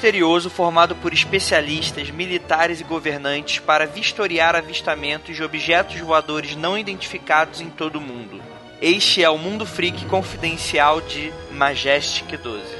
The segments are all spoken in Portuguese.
misterioso formado por especialistas, militares e governantes para vistoriar avistamentos de objetos voadores não identificados em todo o mundo. Este é o Mundo Freak Confidencial de Majestic 12.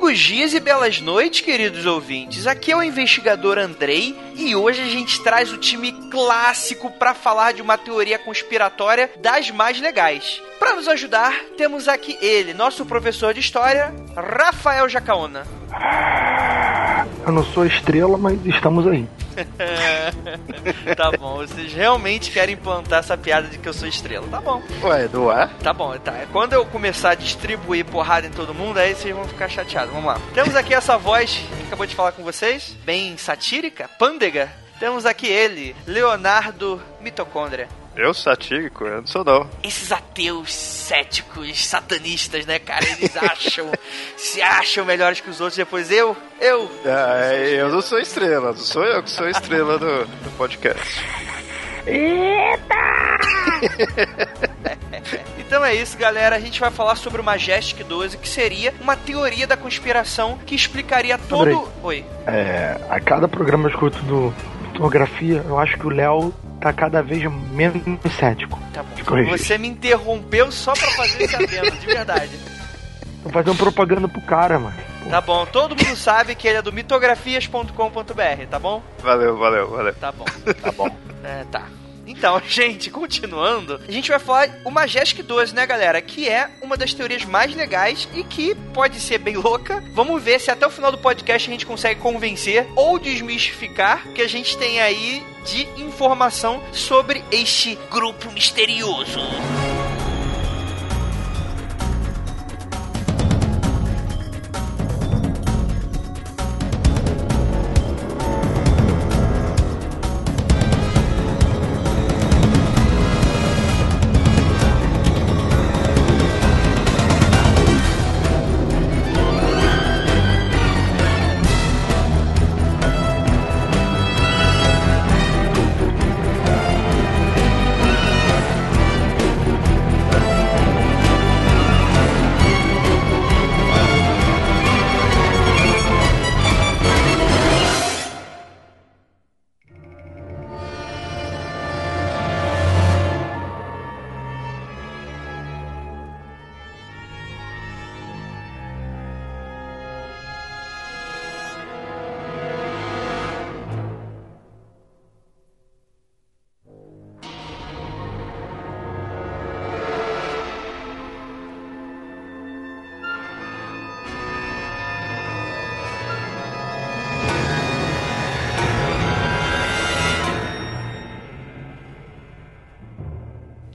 Longos dias e belas noites, queridos ouvintes. Aqui é o investigador Andrei e hoje a gente traz o time clássico para falar de uma teoria conspiratória das mais legais. Para nos ajudar, temos aqui ele, nosso professor de história, Rafael Jacaona. Eu não sou estrela, mas estamos aí. tá bom, vocês realmente querem implantar essa piada de que eu sou estrela. Tá bom. Ué, não é? Tá bom, tá. Quando eu começar a distribuir porrada em todo mundo, aí vocês vão ficar chateados. Vamos lá. Temos aqui essa voz que acabou de falar com vocês, bem satírica, pândega. Temos aqui ele, Leonardo Mitocôndria. Eu satírico? Eu não sou não. Esses ateus céticos, satanistas, né, cara? Eles acham, se acham melhores que os outros. Depois eu, eu. É, eu não sou estrela, não sou eu que sou estrela do, do podcast. Então é isso, galera. A gente vai falar sobre o Majestic 12, que seria uma teoria da conspiração que explicaria todo. Andrei. Oi. É, a cada programa eu escuto do fotografia, eu acho que o Léo tá cada vez menos cético. Tá bom. Você me interrompeu só pra fazer esse adendo, de verdade. Tô fazendo propaganda pro cara, mano. Tá bom. Todo mundo sabe que ele é do mitografias.com.br, tá bom? Valeu, valeu, valeu. Tá bom. Tá bom. É, tá. Então, gente, continuando, a gente vai falar o Majestic 12, né, galera? Que é uma das teorias mais legais e que pode ser bem louca. Vamos ver se até o final do podcast a gente consegue convencer ou desmistificar que a gente tem aí de informação sobre este grupo misterioso.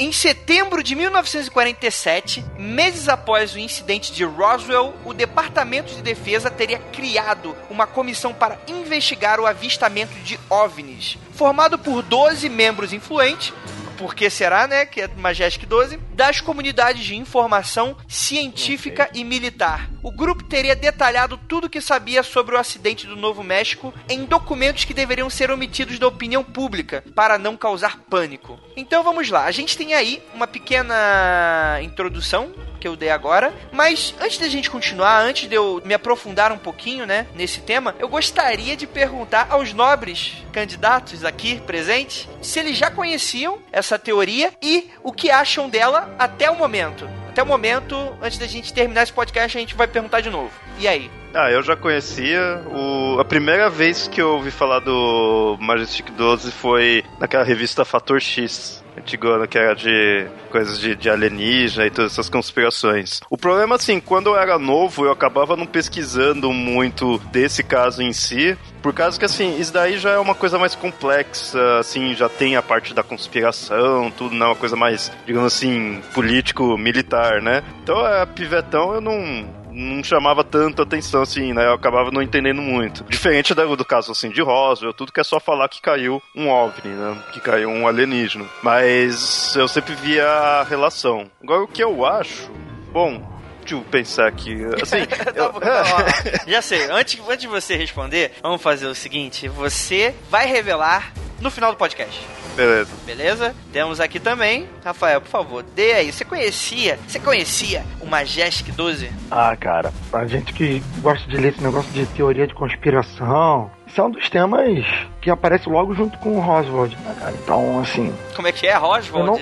Em setembro de 1947, meses após o incidente de Roswell, o Departamento de Defesa teria criado uma comissão para investigar o avistamento de OVNIs, formado por 12 membros influentes, por que será, né? Que é Majestic 12, das comunidades de informação científica e militar. O grupo teria detalhado tudo o que sabia sobre o acidente do Novo México em documentos que deveriam ser omitidos da opinião pública para não causar pânico. Então vamos lá, a gente tem aí uma pequena introdução que eu dei agora. Mas antes da gente continuar, antes de eu me aprofundar um pouquinho, né, nesse tema, eu gostaria de perguntar aos nobres candidatos aqui presentes se eles já conheciam essa teoria e o que acham dela até o momento. Até o momento, antes da gente terminar esse podcast, a gente vai perguntar de novo. E aí? Ah, eu já conhecia. O... A primeira vez que eu ouvi falar do Majestic 12 foi naquela revista Fator X antigona, que era de coisas de, de alienígena e todas essas conspirações. O problema, assim, quando eu era novo, eu acabava não pesquisando muito desse caso em si, por causa que, assim, isso daí já é uma coisa mais complexa, assim, já tem a parte da conspiração, tudo, não é uma coisa mais, digamos assim, político-militar, né? Então, a pivetão eu não não chamava tanto atenção, assim, né? Eu acabava não entendendo muito. Diferente do, do caso, assim, de Roswell, tudo que é só falar que caiu um OVNI, né? Que caiu um alienígena. Mas eu sempre via a relação. Agora, o que eu acho... Bom, deixa eu pensar aqui. Assim, Tá eu- bom, tá bom. Já sei, antes, antes de você responder, vamos fazer o seguinte: você vai revelar no final do podcast. beleza. Beleza? Temos aqui também, Rafael, por favor, dê aí. Você conhecia? Você conhecia o Majestic 12? Ah, cara, pra gente que gosta de ler esse negócio de teoria de conspiração, isso é um dos temas que aparece logo junto com o Roswell, né, cara? Então, assim, Como é que é, Roswell? Eu não-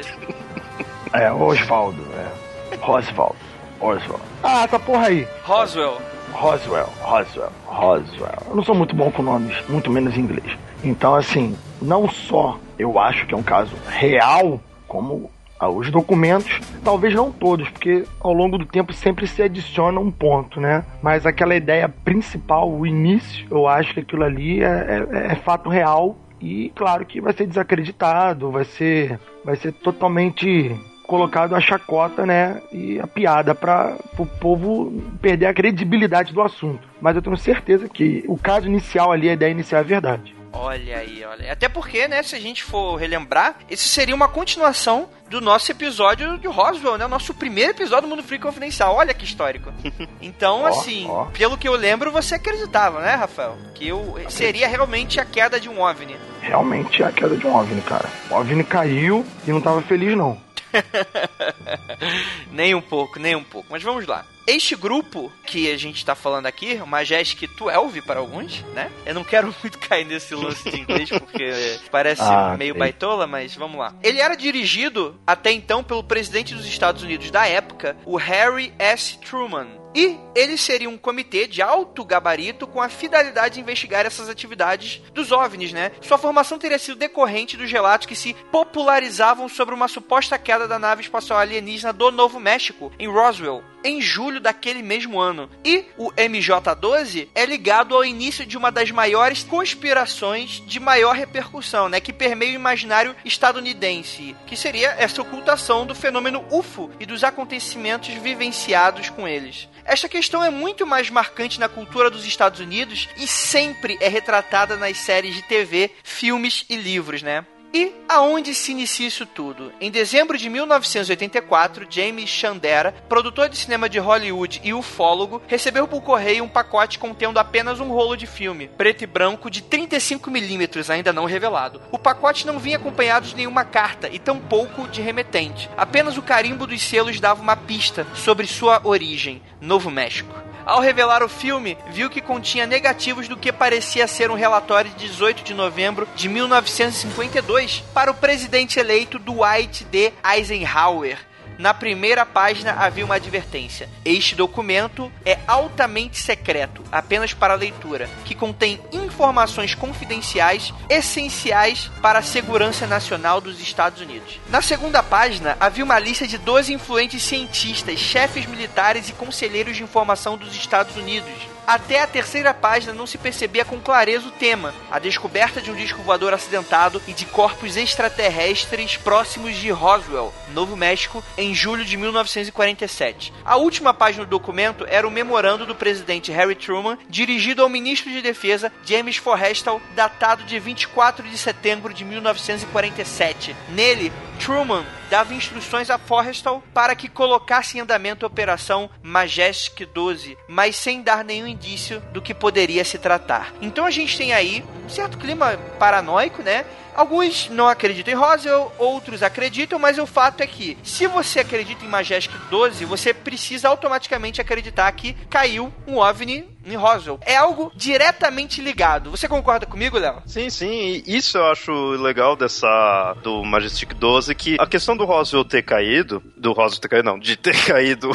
é Osvaldo, é. Roswell, Oswald. Ah, essa porra aí. Roswell. Roswell, Roswell, Roswell. Eu não sou muito bom com nomes, muito menos em inglês. Então, assim, não só eu acho que é um caso real, como ah, os documentos, talvez não todos, porque ao longo do tempo sempre se adiciona um ponto, né? Mas aquela ideia principal, o início, eu acho que aquilo ali é, é- é fato real e claro que vai ser desacreditado, vai ser, vai ser totalmente colocado a chacota, né, e a piada para o povo perder a credibilidade do assunto. Mas eu tenho certeza que o caso inicial ali, a ideia inicial é verdade. Olha aí, olha. Até porque, né, se a gente for relembrar, esse seria uma continuação do nosso episódio de Roswell, né? O nosso primeiro episódio do Mundo Free Confidencial. Olha que histórico. Então, Ó, assim, ó. pelo que eu lembro, você acreditava, né, Rafael? Que eu, seria realmente a queda de um OVNI. Realmente é a queda de um OVNI, cara. O OVNI caiu e não tava feliz, não. nem um pouco, nem um pouco. Mas vamos lá. Este grupo que a gente tá falando aqui, o Majestic 12 para alguns, né? Eu não quero muito cair nesse lance de inglês porque parece Ah, meio sei. baitola, mas vamos lá. Ele era dirigido até então pelo presidente dos Estados Unidos da época, o Harry S. Truman. E ele seria um comitê de alto gabarito com a finalidade de investigar essas atividades dos OVNIs, né? Sua formação teria sido decorrente dos relatos que se popularizavam sobre uma suposta queda da nave espacial alienígena do Novo México, em Roswell, em julho daquele mesmo ano. E o MJ-12 é ligado ao início de uma das maiores conspirações de maior repercussão, né, que permeia o imaginário estadunidense, que seria essa ocultação do fenômeno UFO e dos acontecimentos vivenciados com eles. Esta questão é muito mais marcante na cultura dos Estados Unidos e sempre é retratada nas séries de TV, filmes e livros, né? E aonde se inicia isso tudo? Em dezembro de 1984, James Chandera, produtor de cinema de Hollywood e ufólogo, recebeu por correio um pacote contendo apenas um rolo de filme, preto e branco de 35mm, ainda não revelado. O pacote não vinha acompanhado de nenhuma carta e tampouco de remetente. Apenas o carimbo dos selos dava uma pista sobre sua origem, Novo México. Ao revelar o filme, viu que continha negativos do que parecia ser um relatório de 18 de novembro de 1952 para o presidente eleito Dwight D. Eisenhower. Na primeira página havia uma advertência. Este documento é altamente secreto, apenas para leitura, que contém informações confidenciais essenciais para a segurança nacional dos Estados Unidos. Na segunda página, havia uma lista de 12 influentes cientistas, chefes militares e conselheiros de informação dos Estados Unidos, até a terceira página não se percebia com clareza o tema: a descoberta de um disco voador acidentado e de corpos extraterrestres próximos de Roswell, Novo México, em julho de 1947. A última página do documento era o memorando do presidente Harry Truman, dirigido ao ministro de Defesa James Forrestal, datado de 24 de setembro de 1947. Nele, Truman dava instruções a Forrestal para que colocasse em andamento a operação Majestic 12, mas sem dar nenhum indício do que poderia se tratar. Então a gente tem aí um certo clima paranoico, né? Alguns não acreditam em Roswell, outros acreditam, mas o fato é que, se você acredita em Majestic 12, você precisa automaticamente acreditar que caiu um OVNI em Roswell. É algo diretamente ligado. Você concorda comigo, Léo? Sim, sim. E isso eu acho legal dessa do Majestic 12 que a questão do Roswell ter caído, do Roswell ter caído não, de ter caído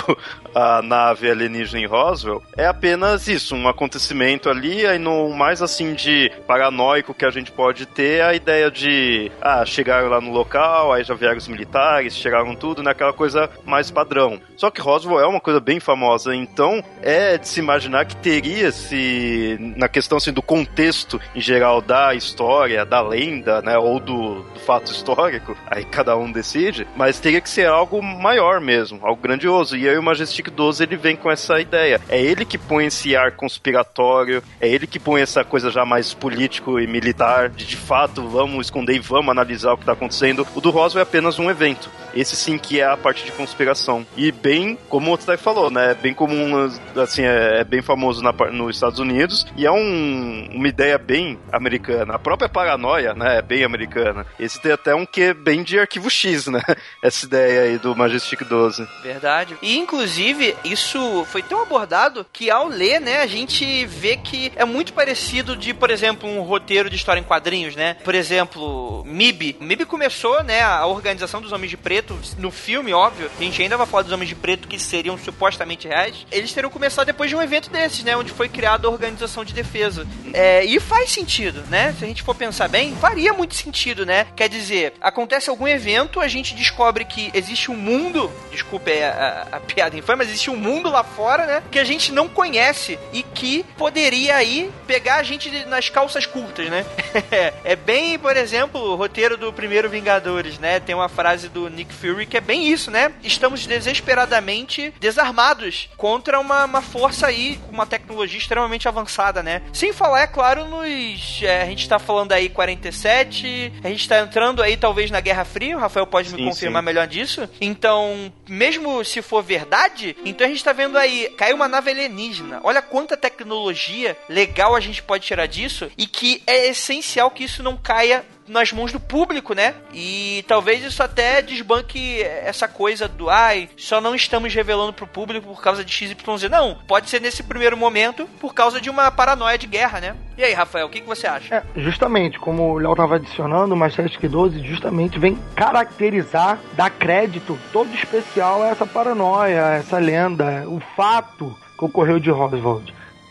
a nave alienígena em Roswell, é apenas isso, um acontecimento ali, aí no mais assim de paranoico que a gente pode ter, a ideia de ah, chegaram lá no local, aí já vieram os militares, chegaram tudo, né, coisa mais padrão. Só que Roswell é uma coisa bem famosa, então é de se imaginar que ter teria se na questão assim, do contexto em geral da história, da lenda, né, ou do, do, fato histórico, aí cada um decide, mas teria que ser algo maior mesmo, algo grandioso. E aí o Majestic 12 ele vem com essa ideia. É ele que põe esse ar conspiratório, é ele que põe essa coisa já mais político e militar, de de fato vamos esconder e vamos analisar o que está acontecendo. O do Roswell é apenas um evento. Esse sim que é a parte de conspiração. E bem, como o Otávio falou, né, bem comum, assim, é, é bem famoso na, nos Estados Unidos e é um, uma ideia bem americana. A própria paranoia, né, é bem americana. Esse tem até um que bem de arquivo X, né? Essa ideia aí do Majestic 12. Verdade. E inclusive isso foi tão abordado que ao ler, né, a gente vê que é muito parecido de, por exemplo, um roteiro de história em quadrinhos, né? Por exemplo, MIB. MIB começou, né, a organização dos Homens de Preto no filme, óbvio. A gente ainda vai falar dos Homens de Preto que seriam supostamente reais. Eles teriam começado depois de um evento desses, né, onde foi criada a organização de defesa. É, e faz sentido, né? Se a gente for pensar bem, faria muito sentido, né? Quer dizer, acontece algum evento, a gente descobre que existe um mundo, desculpe a, a, a piada infame, mas existe um mundo lá fora, né? Que a gente não conhece e que poderia aí pegar a gente nas calças curtas, né? é bem, por exemplo, o roteiro do primeiro Vingadores, né? Tem uma frase do Nick Fury que é bem isso, né? Estamos desesperadamente desarmados contra uma, uma força aí, uma tecnologia extremamente avançada, né? Sem falar, é claro, nos. É, a gente tá falando aí 47, a gente tá entrando aí talvez na Guerra Fria, o Rafael pode me sim, confirmar sim. melhor disso. Então, mesmo se for verdade, então a gente tá vendo aí, caiu uma nave alienígena. Olha quanta tecnologia legal a gente pode tirar disso e que é essencial que isso não caia nas mãos do público, né? E talvez isso até desbanque essa coisa do ai, só não estamos revelando pro público por causa de XYZ. Não, pode ser nesse primeiro momento por causa de uma paranoia de guerra, né? E aí, Rafael, o que, que você acha? É, justamente, como o Léo tava adicionando, o Majestic 12 justamente vem caracterizar, dar crédito todo especial a essa paranoia, a essa lenda, o fato que ocorreu de Roswell.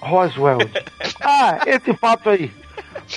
Roswell. ah, esse fato aí.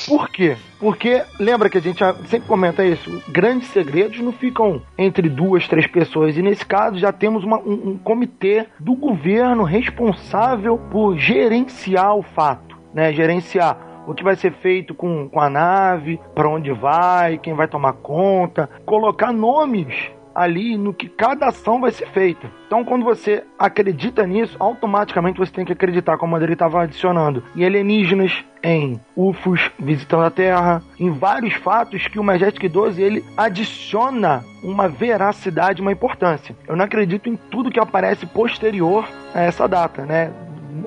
Por quê? Porque lembra que a gente sempre comenta isso: grandes segredos não ficam entre duas, três pessoas. E nesse caso já temos uma, um, um comitê do governo responsável por gerenciar o fato, né? Gerenciar o que vai ser feito com, com a nave, para onde vai, quem vai tomar conta, colocar nomes ali no que cada ação vai ser feita. Então, quando você acredita nisso, automaticamente você tem que acreditar, como ele estava adicionando, em alienígenas, em UFOs visitando a Terra, em vários fatos que o Majestic 12 ele adiciona uma veracidade, uma importância. Eu não acredito em tudo que aparece posterior a essa data, né?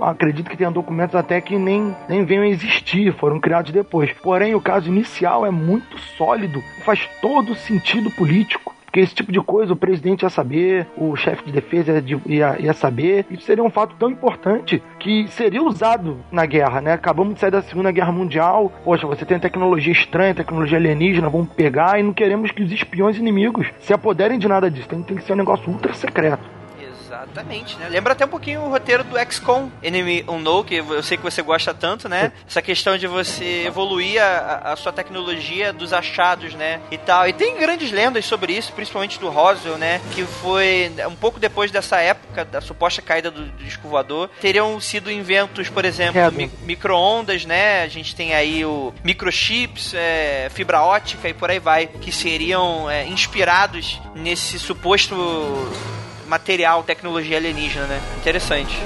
acredito que tenha documentos até que nem, nem venham a existir, foram criados depois. Porém, o caso inicial é muito sólido, faz todo sentido político. Porque esse tipo de coisa o presidente ia saber, o chefe de defesa ia, ia saber. Isso seria um fato tão importante que seria usado na guerra, né? Acabamos de sair da Segunda Guerra Mundial. Poxa, você tem tecnologia estranha, tecnologia alienígena, vamos pegar e não queremos que os espiões inimigos se apoderem de nada disso. Tem, tem que ser um negócio ultra secreto. Exatamente, né? Lembra até um pouquinho o roteiro do XCOM Enemy Unknown, que eu sei que você gosta tanto, né? Essa questão de você evoluir a, a, sua tecnologia dos achados, né? E tal. E tem grandes lendas sobre isso, principalmente do Roswell, né? Que foi um pouco depois dessa época, da suposta caída do, do disco voador. Teriam sido inventos, por exemplo, mi micro-ondas, né? A gente tem aí o microchips, é, fibra ótica e por aí vai, que seriam é, inspirados nesse suposto material, tecnologia alienígena, né? Interessante.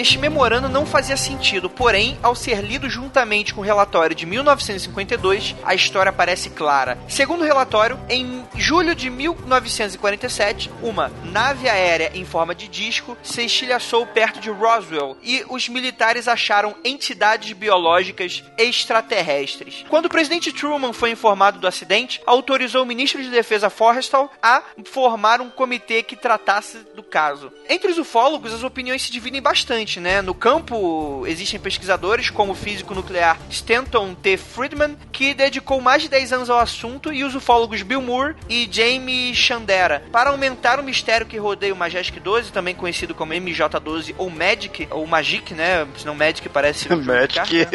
Este memorando não fazia sentido, porém, ao ser lido juntamente com o relatório de 1952, a história parece clara. Segundo o relatório, em julho de 1947, uma nave aérea em forma de disco se estilhaçou perto de Roswell e os militares acharam entidades biológicas extraterrestres. Quando o presidente Truman foi informado do acidente, autorizou o ministro de Defesa Forrestal a formar um comitê que tratasse do caso. Entre os ufólogos, as opiniões se dividem bastante, né? No campo existem pesquisadores como o físico nuclear Stanton T. Friedman, que dedicou mais de 10 anos ao assunto, e os ufólogos Bill Moore e Jamie Chandera. Para aumentar o mistério que rodeia o Majestic 12, também conhecido como MJ12 ou Magic, ou Magic, né? Senão Magic parece. Magic. Né?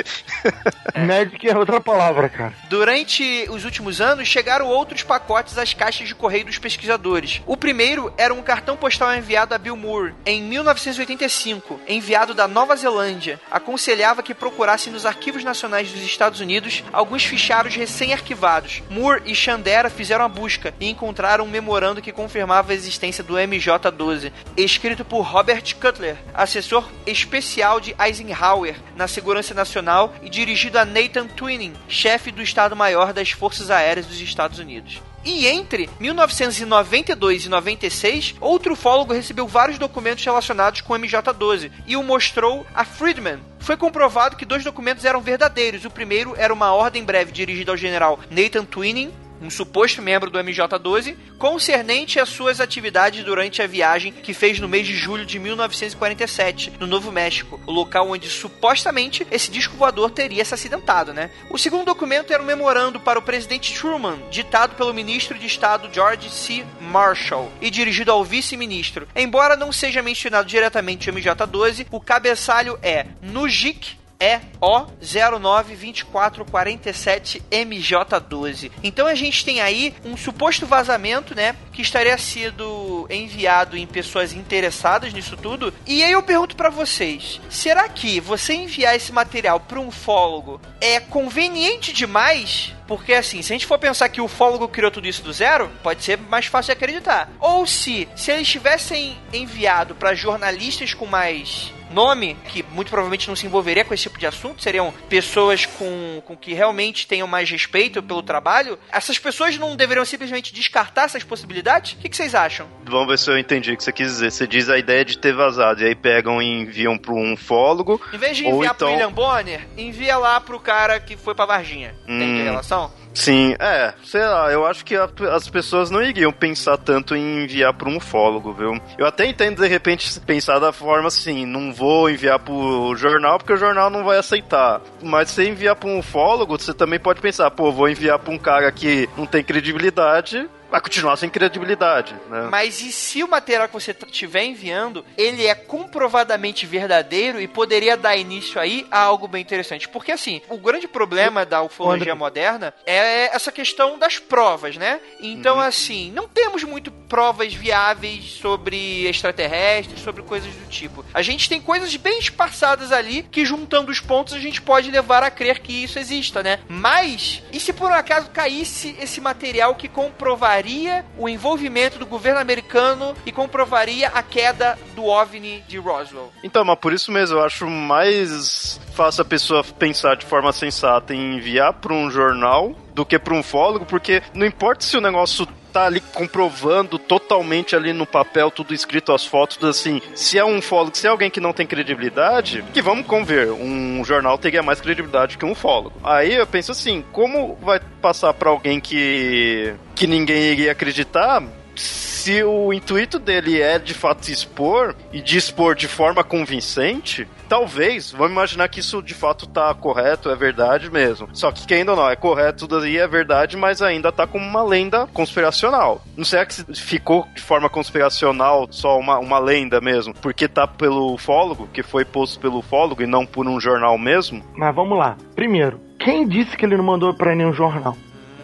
é. Magic é outra palavra, cara. Durante os últimos anos, chegaram outros pacotes às caixas de correio dos pesquisadores. O primeiro era um cartão postal enviado a Bill Moore em 1985 enviado da Nova Zelândia, aconselhava que procurasse nos arquivos nacionais dos Estados Unidos alguns fichários recém-arquivados. Moore e Chandera fizeram a busca e encontraram um memorando que confirmava a existência do MJ-12, escrito por Robert Cutler, assessor especial de Eisenhower na Segurança Nacional e dirigido a Nathan Twining, chefe do Estado-Maior das Forças Aéreas dos Estados Unidos. E entre 1992 e 96, outro ufólogo recebeu vários documentos relacionados com o MJ-12 e o mostrou a Friedman, foi comprovado que dois documentos eram verdadeiros. O primeiro era uma ordem breve dirigida ao general Nathan Twining, um suposto membro do MJ-12, concernente às suas atividades durante a viagem que fez no mês de julho de 1947, no Novo México, o local onde supostamente esse disco voador teria se acidentado, né? O segundo documento era um memorando para o presidente Truman, ditado pelo ministro de Estado George C. Marshall e dirigido ao vice-ministro. Embora não seja mencionado diretamente o MJ-12, o cabeçalho é NUGIC é EO092447MJ12. Então a gente tem aí um suposto vazamento, né, que estaria sido enviado em pessoas interessadas nisso tudo. E aí eu pergunto para vocês, será que você enviar esse material para um fólogo é conveniente demais? Porque assim, se a gente for pensar que o ufólogo criou tudo isso do zero, pode ser mais fácil de acreditar. Ou se, se eles tivessem enviado para jornalistas com mais nome, que muito provavelmente não se envolveria com esse tipo de assunto, seriam pessoas com, com que realmente tenham mais respeito pelo trabalho, essas pessoas não deveriam simplesmente descartar essas possibilidades? O que, que vocês acham? Vamos ver se eu entendi o que você quis dizer. Você diz a ideia de ter vazado, e aí pegam e enviam para um fólogo. Em vez de enviar então... pro William Bonner, envia lá pro cara que foi pra Varginha. Hum. Tem relação? Sim, é, sei lá, eu acho que a, as pessoas não iriam pensar tanto em enviar para um ufólogo, viu? Eu até entendo de repente pensar da forma assim, não vou enviar pro jornal porque o jornal não vai aceitar. Mas se enviar para um ufólogo, você também pode pensar, pô, vou enviar para um cara que não tem credibilidade, vai continuar sem credibilidade, né? Mas e se o material que você estiver enviando, ele é comprovadamente verdadeiro e poderia dar início aí a algo bem interessante? Porque assim, o grande problema da ufologia moderna é essa questão das provas, né? Então, uhum. assim, não temos muito provas viáveis sobre extraterrestres, sobre coisas do tipo. A gente tem coisas bem esparçadas ali que, juntando os pontos, a gente pode levar a crer que isso exista, né? Mas, e se por um acaso caísse esse material que comprovaria o envolvimento do governo americano e comprovaria a queda do OVNI de Roswell? Então, mas por isso mesmo, eu acho mais fácil a pessoa pensar de forma sensata em enviar para um jornal do que para um fólogo, porque não importa se o negócio tá ali comprovando totalmente ali no papel, tudo escrito, as fotos, assim, se é um fólogo, se é alguém que não tem credibilidade, que vamos conver, um jornal teria mais credibilidade que um fólogo. Aí eu penso assim, como vai passar para alguém que que ninguém iria acreditar? Se o intuito dele é de fato expor e de expor de forma convincente, talvez, vamos imaginar que isso de fato tá correto, é verdade mesmo. Só que, quem ainda não, é correto, tudo aí é verdade, mas ainda tá como uma lenda conspiracional. Não sei se ficou de forma conspiracional só uma, uma lenda mesmo, porque tá pelo fólogo, que foi posto pelo fólogo e não por um jornal mesmo. Mas vamos lá. Primeiro, quem disse que ele não mandou para nenhum jornal?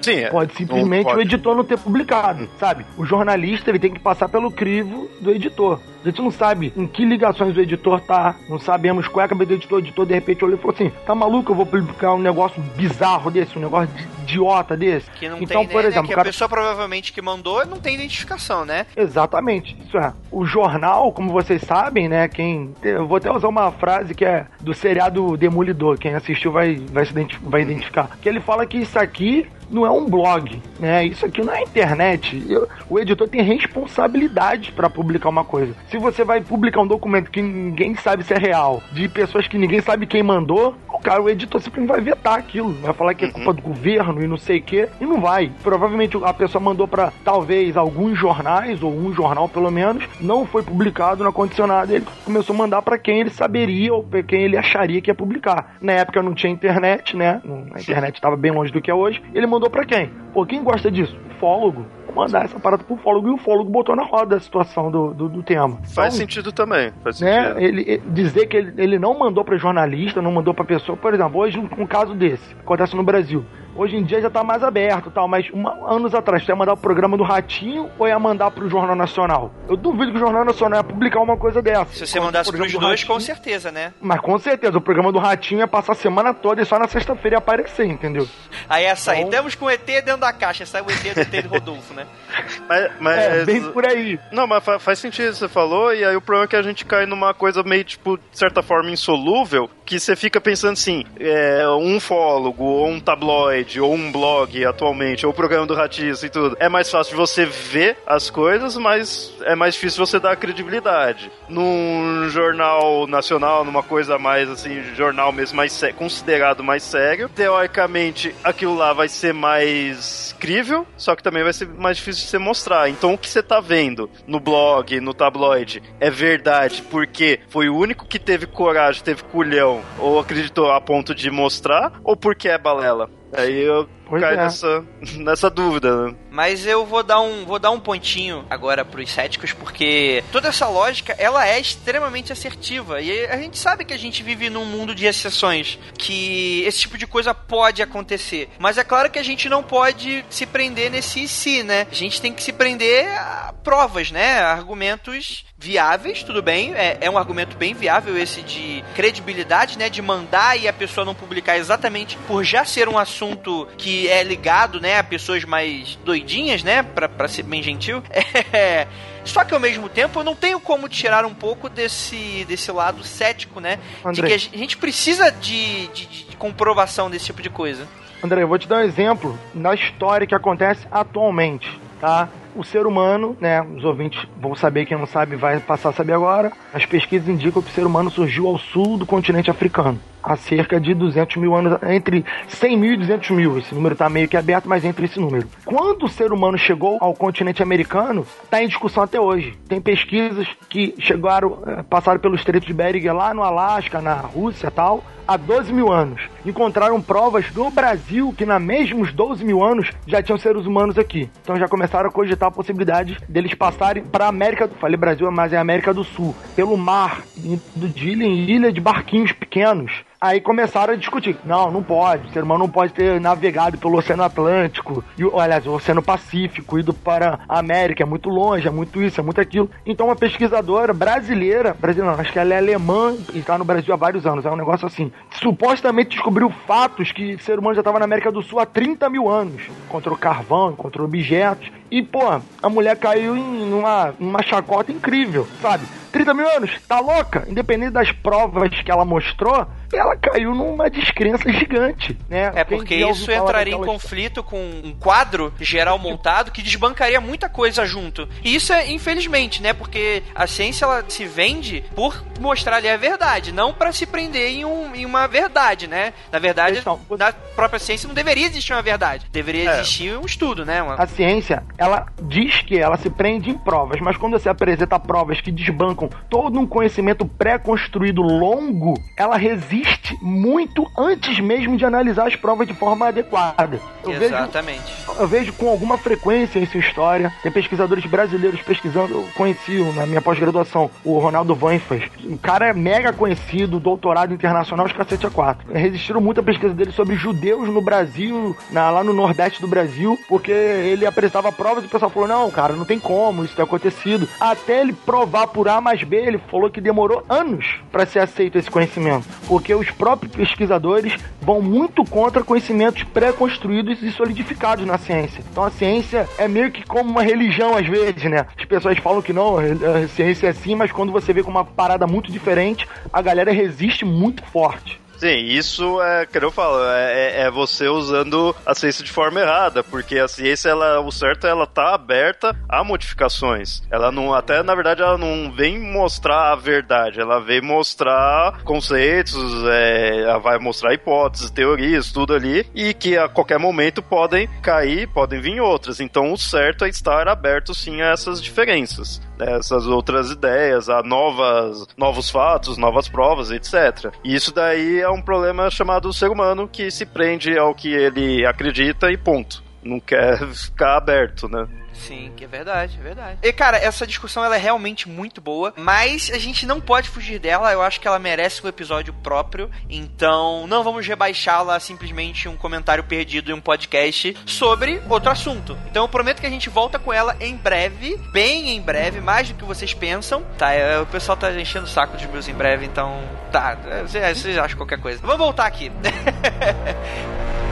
Sim, é. Pode simplesmente pode. o editor não ter publicado, sabe? O jornalista ele tem que passar pelo crivo do editor. A gente não sabe em que ligações o editor tá, não sabemos qual é a cabeça do editor. O editor de repente olhou e falou assim: tá maluco? Eu vou publicar um negócio bizarro desse, um negócio de idiota desse. Que não então, tem, por né, exemplo, cara... a pessoa provavelmente que mandou não tem identificação, né? Exatamente, isso é. O jornal, como vocês sabem, né? Quem. Eu vou até usar uma frase que é do seriado Demolidor. Quem assistiu vai, vai, se identif... vai identificar. Que ele fala que isso aqui não é um blog, né? Isso aqui não é internet. Eu- o editor tem responsabilidade para publicar uma coisa. Se você vai publicar um documento que ninguém sabe se é real, de pessoas que ninguém sabe quem mandou, o cara, o editor simplesmente vai vetar aquilo, vai falar que é culpa do governo e não sei o quê, e não vai. Provavelmente a pessoa mandou para talvez alguns jornais ou um jornal pelo menos, não foi publicado, não aconteceu nada, ele começou a mandar para quem ele saberia ou para quem ele acharia que ia publicar. Na época não tinha internet, né? A internet estava bem longe do que é hoje. Ele mandou para quem? Pô, quem gosta disso? Fólogo. Mandar essa parada pro fólogo e o fólogo botou na roda a situação do, do, do tema. Faz Então, sentido também. Faz né, sentido. ele, ele- dizer que ele, ele não mandou pra jornalista, não mandou pra pessoa, por exemplo, hoje um, um caso desse, acontece no Brasil. Hoje em dia já tá mais aberto e tal, mas uma- anos atrás, você ia mandar o programa do Ratinho ou ia mandar pro Jornal Nacional? Eu duvido que o Jornal Nacional ia publicar uma coisa dessa. Se você Quando mandasse pros do dois, com Ratinho- certeza, né? Mas com certeza, o programa do Ratinho ia passar a semana toda e só na sexta-feira ia aparecer, entendeu? Aí ia sair, Então- temos com o ET dentro da caixa, sai o ET do ET de Rodolfo, né? Mas, mas- É, bem por aí. Não, mas fa- faz sentido o que você falou, e aí o problema é que a gente cai numa coisa meio, tipo, de certa forma insolúvel, que você fica pensando assim, é, um fólogo, ou um tabloide, ou um blog atualmente, ou o programa do Ratiço e tudo. É mais fácil você ver as coisas, mas é mais difícil você dar credibilidade. Num jornal nacional, numa coisa mais, assim, jornal mesmo, mais sé- considerado mais sério, teoricamente, aquilo lá vai ser mais crível, só que também vai ser mais difícil de você mostrar. Então, o que você tá vendo no blog, no tabloide, é verdade porque foi o único que teve coragem, teve culhão, ou acreditou a ponto de mostrar, ou porque é balela? Aí eu Pois caio é. nessa, nessa dúvida, né? Mas eu vou dar um, vou dar um pontinho agora pros céticos, porque toda essa lógica, ela é extremamente assertiva. E a gente sabe que a gente vive num mundo de exceções, que esse tipo de coisa pode acontecer. Mas é claro que a gente não pode se prender nesse si, né? A gente tem que se prender a provas, né? A argumentos viáveis, tudo bem. É, é um argumento bem viável esse de credibilidade, né? De mandar e a pessoa não publicar exatamente por já ser um assunto que é ligado, né? A pessoas mais doidinhas, né? Pra, pra ser bem gentil. É. Só que ao mesmo tempo eu não tenho como tirar um pouco desse, desse lado cético, né? De que a gente- a gente precisa de, de- de comprovação desse tipo de coisa. André, eu vou te dar um exemplo na história que acontece atualmente, tá? O ser humano, né? Os ouvintes vão saber, quem não sabe vai passar a saber agora. As pesquisas indicam que o ser humano surgiu ao sul do continente africano. Há cerca de 200 mil anos, entre 100 mil e 200 mil. Esse número tá meio que aberto, mas entre esse número. Quando o ser humano chegou ao continente americano, tá em discussão até hoje. Tem pesquisas que chegaram, eh, passaram pelo Estreito de Bering lá no Alasca, na Rússia e tal, há 12 mil anos. Encontraram provas do Brasil que, na mesmos 12 mil anos, já tinham seres humanos aqui. Então já começaram a cogitar a possibilidade deles passarem para América do Falei Brasil, mas é América do Sul, pelo mar, indo de ilha em ilha de barquinhos pequenos. Aí começaram a discutir. Não, não pode. O ser humano não pode ter navegado pelo Oceano Atlântico, e, aliás, o Oceano Pacífico, ido para a América. É muito longe, é muito isso, é muito aquilo. Então, uma pesquisadora brasileira, brasileira acho que ela é alemã e está no Brasil há vários anos. É um negócio assim. Supostamente descobriu fatos que o ser humano já estava na América do Sul há 30 mil anos. Encontrou carvão, encontrou objetos. E, pô, a mulher caiu em uma, uma chacota incrível, sabe? 30 mil anos, tá louca? Independente das provas que ela mostrou, ela caiu numa descrença gigante, né? É porque isso entraria em conflito com um quadro geral montado que desbancaria muita coisa junto. E isso é, infelizmente, né? Porque a ciência ela se vende por mostrar ali a verdade, não para se prender em, um, em, uma verdade, né? Na verdade, então, na própria ciência não deveria existir uma verdade. Deveria é. existir um estudo, né? Uma... A ciência, ela diz que ela se prende em provas, mas quando você apresenta provas que desbancam todo um conhecimento pré-construído longo, ela resiste muito antes mesmo de analisar as provas de forma adequada. Eu Exatamente. Vejo, eu vejo com alguma frequência essa história. Tem pesquisadores brasileiros pesquisando. Eu conheci na minha pós-graduação o Ronaldo Vanfas. Um cara é mega conhecido, doutorado internacional, os cacete a quatro. Resistiram muito a pesquisa dele sobre judeus no Brasil, na, lá no Nordeste do Brasil, porque ele apresentava provas e o pessoal falou: não, cara, não tem como isso ter acontecido. Até ele provar por A mais B, ele falou que demorou anos para ser aceito esse conhecimento. Porque os próprios pesquisadores vão muito contra conhecimentos pré-construídos e solidificados na ciência. Então a ciência é meio que como uma religião às vezes, né? As pessoas falam que não, a ciência é assim, mas quando você vê com uma parada muito diferente, a galera resiste muito forte. Sim, isso é, que eu falo, é, é, é, você usando a ciência de forma errada, porque a ciência, ela, o certo, ela tá aberta a modificações. Ela não, até na verdade, ela não vem mostrar a verdade, ela vem mostrar conceitos, é, ela vai mostrar hipóteses, teorias, tudo ali, e que a qualquer momento podem cair, podem vir outras. Então, o certo é estar aberto sim a essas diferenças essas outras ideias, a novas, novos fatos, novas provas, etc. E isso daí é um problema chamado ser humano que se prende ao que ele acredita e ponto. Não quer ficar aberto, né? Sim, que é verdade, é verdade. E, cara, essa discussão ela é realmente muito boa, mas a gente não pode fugir dela. Eu acho que ela merece um episódio próprio. Então, não vamos rebaixá-la simplesmente um comentário perdido em um podcast sobre outro assunto. Então, eu prometo que a gente volta com ela em breve, bem em breve, mais do que vocês pensam. Tá, é, o pessoal tá enchendo o saco dos meus em breve, então, tá, vocês acham qualquer coisa. Vamos voltar aqui.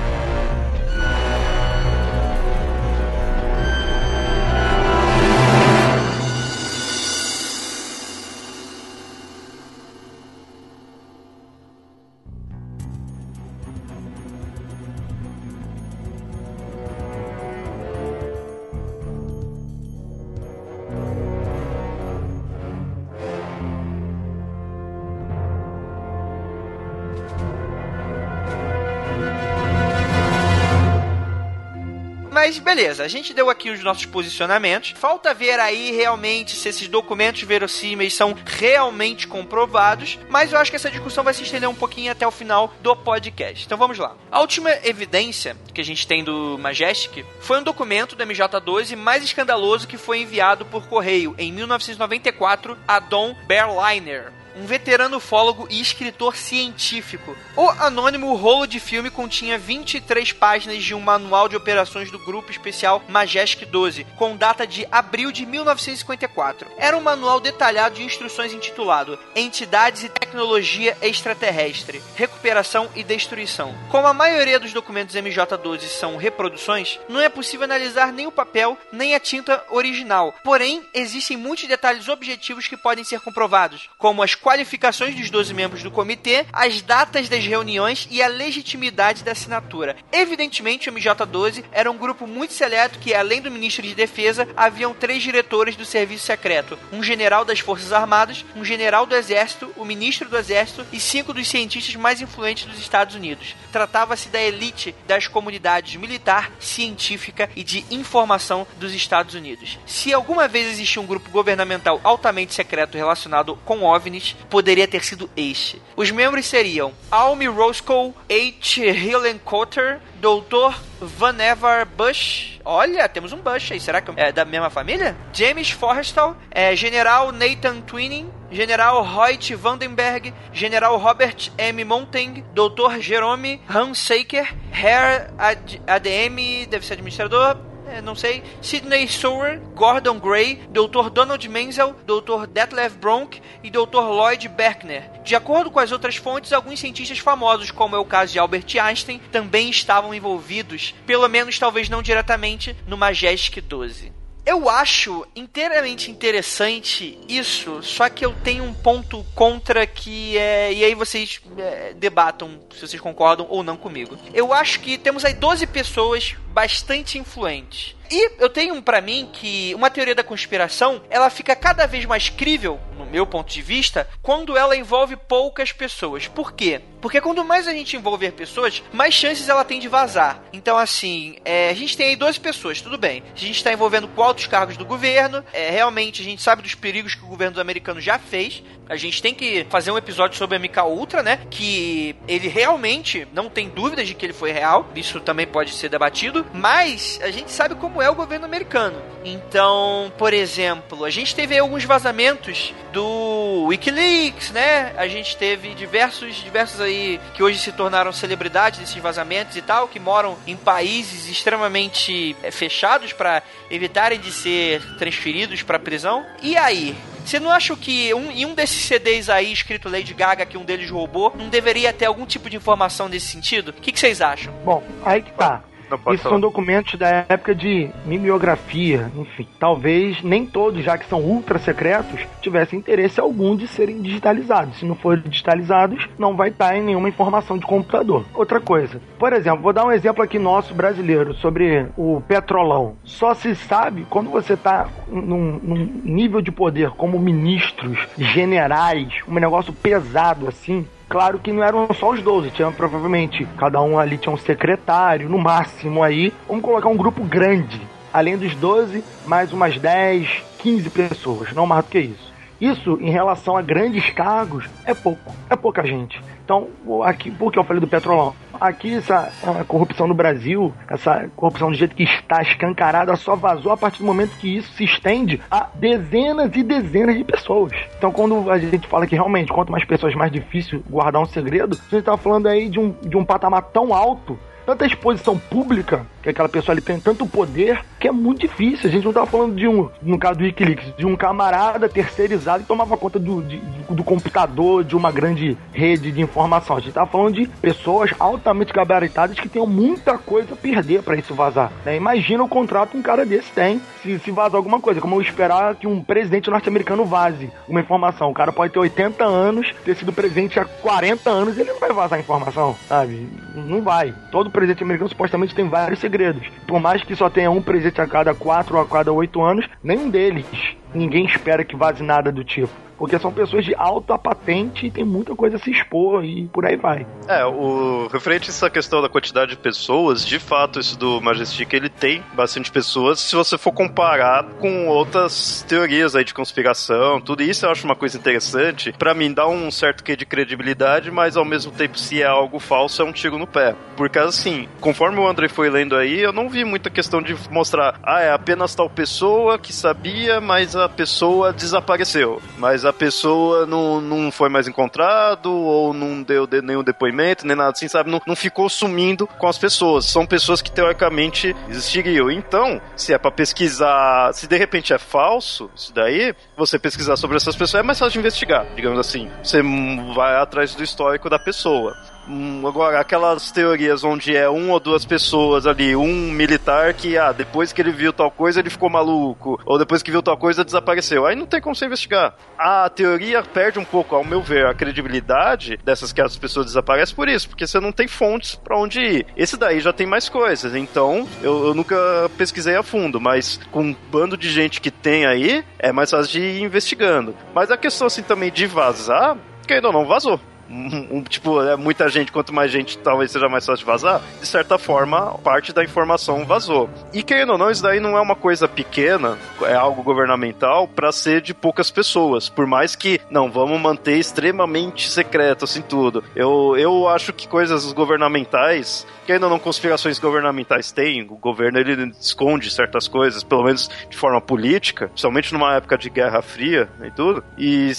beleza, a gente deu aqui os nossos posicionamentos. Falta ver aí realmente se esses documentos verossímeis são realmente comprovados. Mas eu acho que essa discussão vai se estender um pouquinho até o final do podcast. Então vamos lá. A última evidência que a gente tem do Majestic foi um documento do MJ12 mais escandaloso que foi enviado por correio em 1994 a Don Berliner, um veterano ufólogo e escritor científico. O anônimo rolo de filme continha 23 páginas de um manual de operações do grupo especial Majestic 12, com data de abril de 1954. Era um manual detalhado de instruções intitulado Entidades e Tecnologia Extraterrestre, Recuperação e Destruição. Como a maioria dos documentos MJ12 são reproduções, não é possível analisar nem o papel nem a tinta original. Porém, existem muitos detalhes objetivos que podem ser comprovados, como as qualificações dos 12 membros do comitê, as datas das reuniões e a legitimidade da assinatura. Evidentemente, o MJ-12 era um grupo muito seleto que, além do ministro de Defesa, haviam três diretores do serviço secreto: um general das Forças Armadas, um general do Exército, o ministro do Exército e cinco dos cientistas mais influentes dos Estados Unidos. Tratava-se da elite das comunidades militar, científica e de informação dos Estados Unidos. Se alguma vez existiu um grupo governamental altamente secreto relacionado com OVNIs, poderia ter sido este. Os membros seriam Almi Roscoe, H. Hillencotter, Dr. Vannevar Bush. Olha, temos um Bush aí. Será que é da mesma família? James Forrestal, é, General Nathan Twining, General Hoyt Vandenberg, General Robert M. Monteng, Dr. Jerome Hansaker, Herr Ad ADM, deve ser administrador, é, não sei, Sidney Sower, Gordon Gray, Dr. Donald Menzel, Dr. Detlef Bronk e Dr. Lloyd Berkner. De acordo com as outras fontes, alguns cientistas famosos, como é o caso de Albert Einstein, também estavam envolvidos, pelo menos talvez não diretamente, no Majestic 12. Eu acho inteiramente interessante isso, só que eu tenho um ponto contra que é. E aí vocês é, debatam se vocês concordam ou não comigo. Eu acho que temos aí 12 pessoas bastante influentes. E eu tenho para mim que uma teoria da conspiração, ela fica cada vez mais crível, no meu ponto de vista, quando ela envolve poucas pessoas. Por quê? Porque quando mais a gente envolver pessoas, mais chances ela tem de vazar. Então, assim, é, a gente tem aí 12 pessoas, tudo bem. A gente está envolvendo com altos cargos do governo, é, realmente a gente sabe dos perigos que o governo americano já fez. A gente tem que fazer um episódio sobre a MK Ultra, né? Que ele realmente não tem dúvidas de que ele foi real. Isso também pode ser debatido. Mas a gente sabe como é o governo americano. Então, por exemplo, a gente teve alguns vazamentos do WikiLeaks, né? A gente teve diversos, diversos aí que hoje se tornaram celebridades desses vazamentos e tal, que moram em países extremamente é, fechados para evitarem de ser transferidos para prisão. E aí, você não acha que um, em um desses CDs aí, escrito Lady Gaga, que um deles roubou, não deveria ter algum tipo de informação nesse sentido? O que, que vocês acham? Bom, aí que tá. Isso são documentos da época de mimeografia, enfim. Talvez nem todos, já que são ultra secretos, tivessem interesse algum de serem digitalizados. Se não forem digitalizados, não vai estar em nenhuma informação de computador. Outra coisa, por exemplo, vou dar um exemplo aqui nosso brasileiro sobre o petrolão. Só se sabe quando você está num, num nível de poder como ministros, generais, um negócio pesado assim, Claro que não eram só os 12, tinha provavelmente cada um ali tinha um secretário, no máximo aí. Vamos colocar um grupo grande. Além dos 12, mais umas 10, 15 pessoas, não mais do que isso. Isso, em relação a grandes cargos, é pouco. É pouca gente. Então, aqui, por que eu falei do petrolão? Aqui, essa corrupção no Brasil, essa corrupção do jeito que está escancarada, só vazou a partir do momento que isso se estende a dezenas e dezenas de pessoas. Então, quando a gente fala que realmente, quanto mais pessoas, mais difícil guardar um segredo, a gente está falando aí de um, de um patamar tão alto tanta exposição pública, que aquela pessoa ali tem tanto poder, que é muito difícil. A gente não tá falando de um, no caso do Wikileaks, de um camarada terceirizado que tomava conta do, de, do computador de uma grande rede de informação. A gente tá falando de pessoas altamente gabaritadas que tenham muita coisa a perder para isso vazar. Né? Imagina o contrato que um cara desse tem se, se vazar alguma coisa. Como eu esperar que um presidente norte-americano vaze uma informação. O cara pode ter 80 anos, ter sido presidente há 40 anos, ele não vai vazar a informação, sabe? Não vai. Todo presidente americano supostamente tem vários segredos. Por mais que só tenha um presidente a cada quatro ou a cada oito anos, nenhum deles ninguém espera que vaze nada do tipo. Porque são pessoas de alta patente e tem muita coisa a se expor e por aí vai. É, o referente a essa questão da quantidade de pessoas, de fato, isso do Majestic, ele tem bastante pessoas. Se você for comparar com outras teorias aí de conspiração, tudo isso eu acho uma coisa interessante. para mim, dá um certo quê de credibilidade, mas ao mesmo tempo, se é algo falso, é um tiro no pé. Porque assim, conforme o André foi lendo aí, eu não vi muita questão de mostrar, ah, é apenas tal pessoa que sabia, mas a pessoa desapareceu. Mas a pessoa não, não foi mais encontrado, ou não deu de, nenhum depoimento, nem nada assim, sabe? Não, não ficou sumindo com as pessoas. São pessoas que teoricamente existiriam. Então, se é para pesquisar, se de repente é falso, isso daí, você pesquisar sobre essas pessoas é mais fácil de investigar, digamos assim. Você vai atrás do histórico da pessoa. Agora, aquelas teorias onde é um ou duas pessoas ali, um militar que, ah, depois que ele viu tal coisa, ele ficou maluco, ou depois que viu tal coisa, desapareceu. Aí não tem como você investigar. A teoria perde um pouco, ao meu ver, a credibilidade dessas que as pessoas desaparecem por isso, porque você não tem fontes para onde ir. Esse daí já tem mais coisas, então eu, eu nunca pesquisei a fundo, mas com um bando de gente que tem aí, é mais fácil de ir investigando. Mas a questão assim também de vazar, que ainda não vazou um, tipo, é muita gente, quanto mais gente, talvez seja mais fácil de vazar. De certa forma, parte da informação vazou. E querendo ou não, isso daí não é uma coisa pequena, é algo governamental para ser de poucas pessoas. Por mais que, não, vamos manter extremamente secreto, assim, tudo. Eu, eu acho que coisas governamentais, que ainda não conspirações governamentais têm, o governo ele esconde certas coisas, pelo menos de forma política, principalmente numa época de Guerra Fria e tudo. E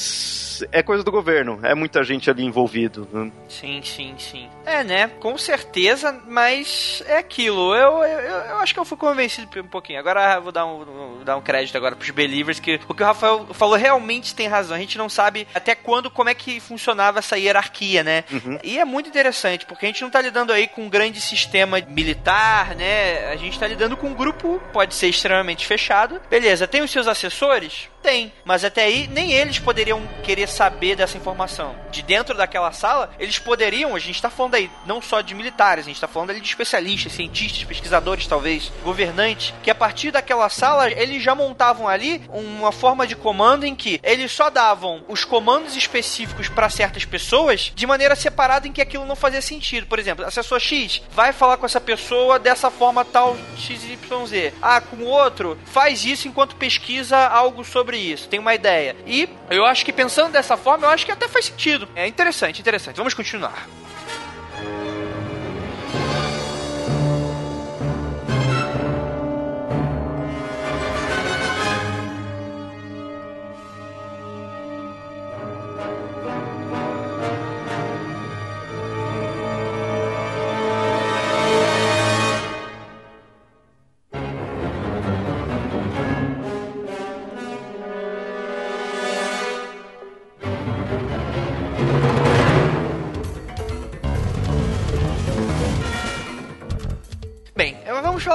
é coisa do governo, é muita gente ali envolvido. Né? Sim, sim, sim. É, né? Com certeza, mas é aquilo. Eu, eu, eu acho que eu fui convencido um pouquinho. Agora vou dar um, vou dar um crédito agora pros believers, que o que o Rafael falou realmente tem razão. A gente não sabe até quando, como é que funcionava essa hierarquia, né? Uhum. E é muito interessante, porque a gente não tá lidando aí com um grande sistema militar, né? A gente tá lidando com um grupo, pode ser extremamente fechado. Beleza, tem os seus assessores? Tem, mas até aí nem eles poderiam querer saber dessa informação. De dentro daquela sala, eles poderiam, a gente está falando aí não só de militares, a gente está falando ali de especialistas, cientistas, pesquisadores, talvez, governantes, que a partir daquela sala eles já montavam ali uma forma de comando em que eles só davam os comandos específicos para certas pessoas de maneira separada em que aquilo não fazia sentido. Por exemplo, assessor X vai falar com essa pessoa dessa forma tal XYZ. Ah, com o outro, faz isso enquanto pesquisa algo sobre isso, tem uma ideia. E eu acho que pensando dessa forma, eu acho que até faz sentido. É interessante, interessante. Vamos continuar.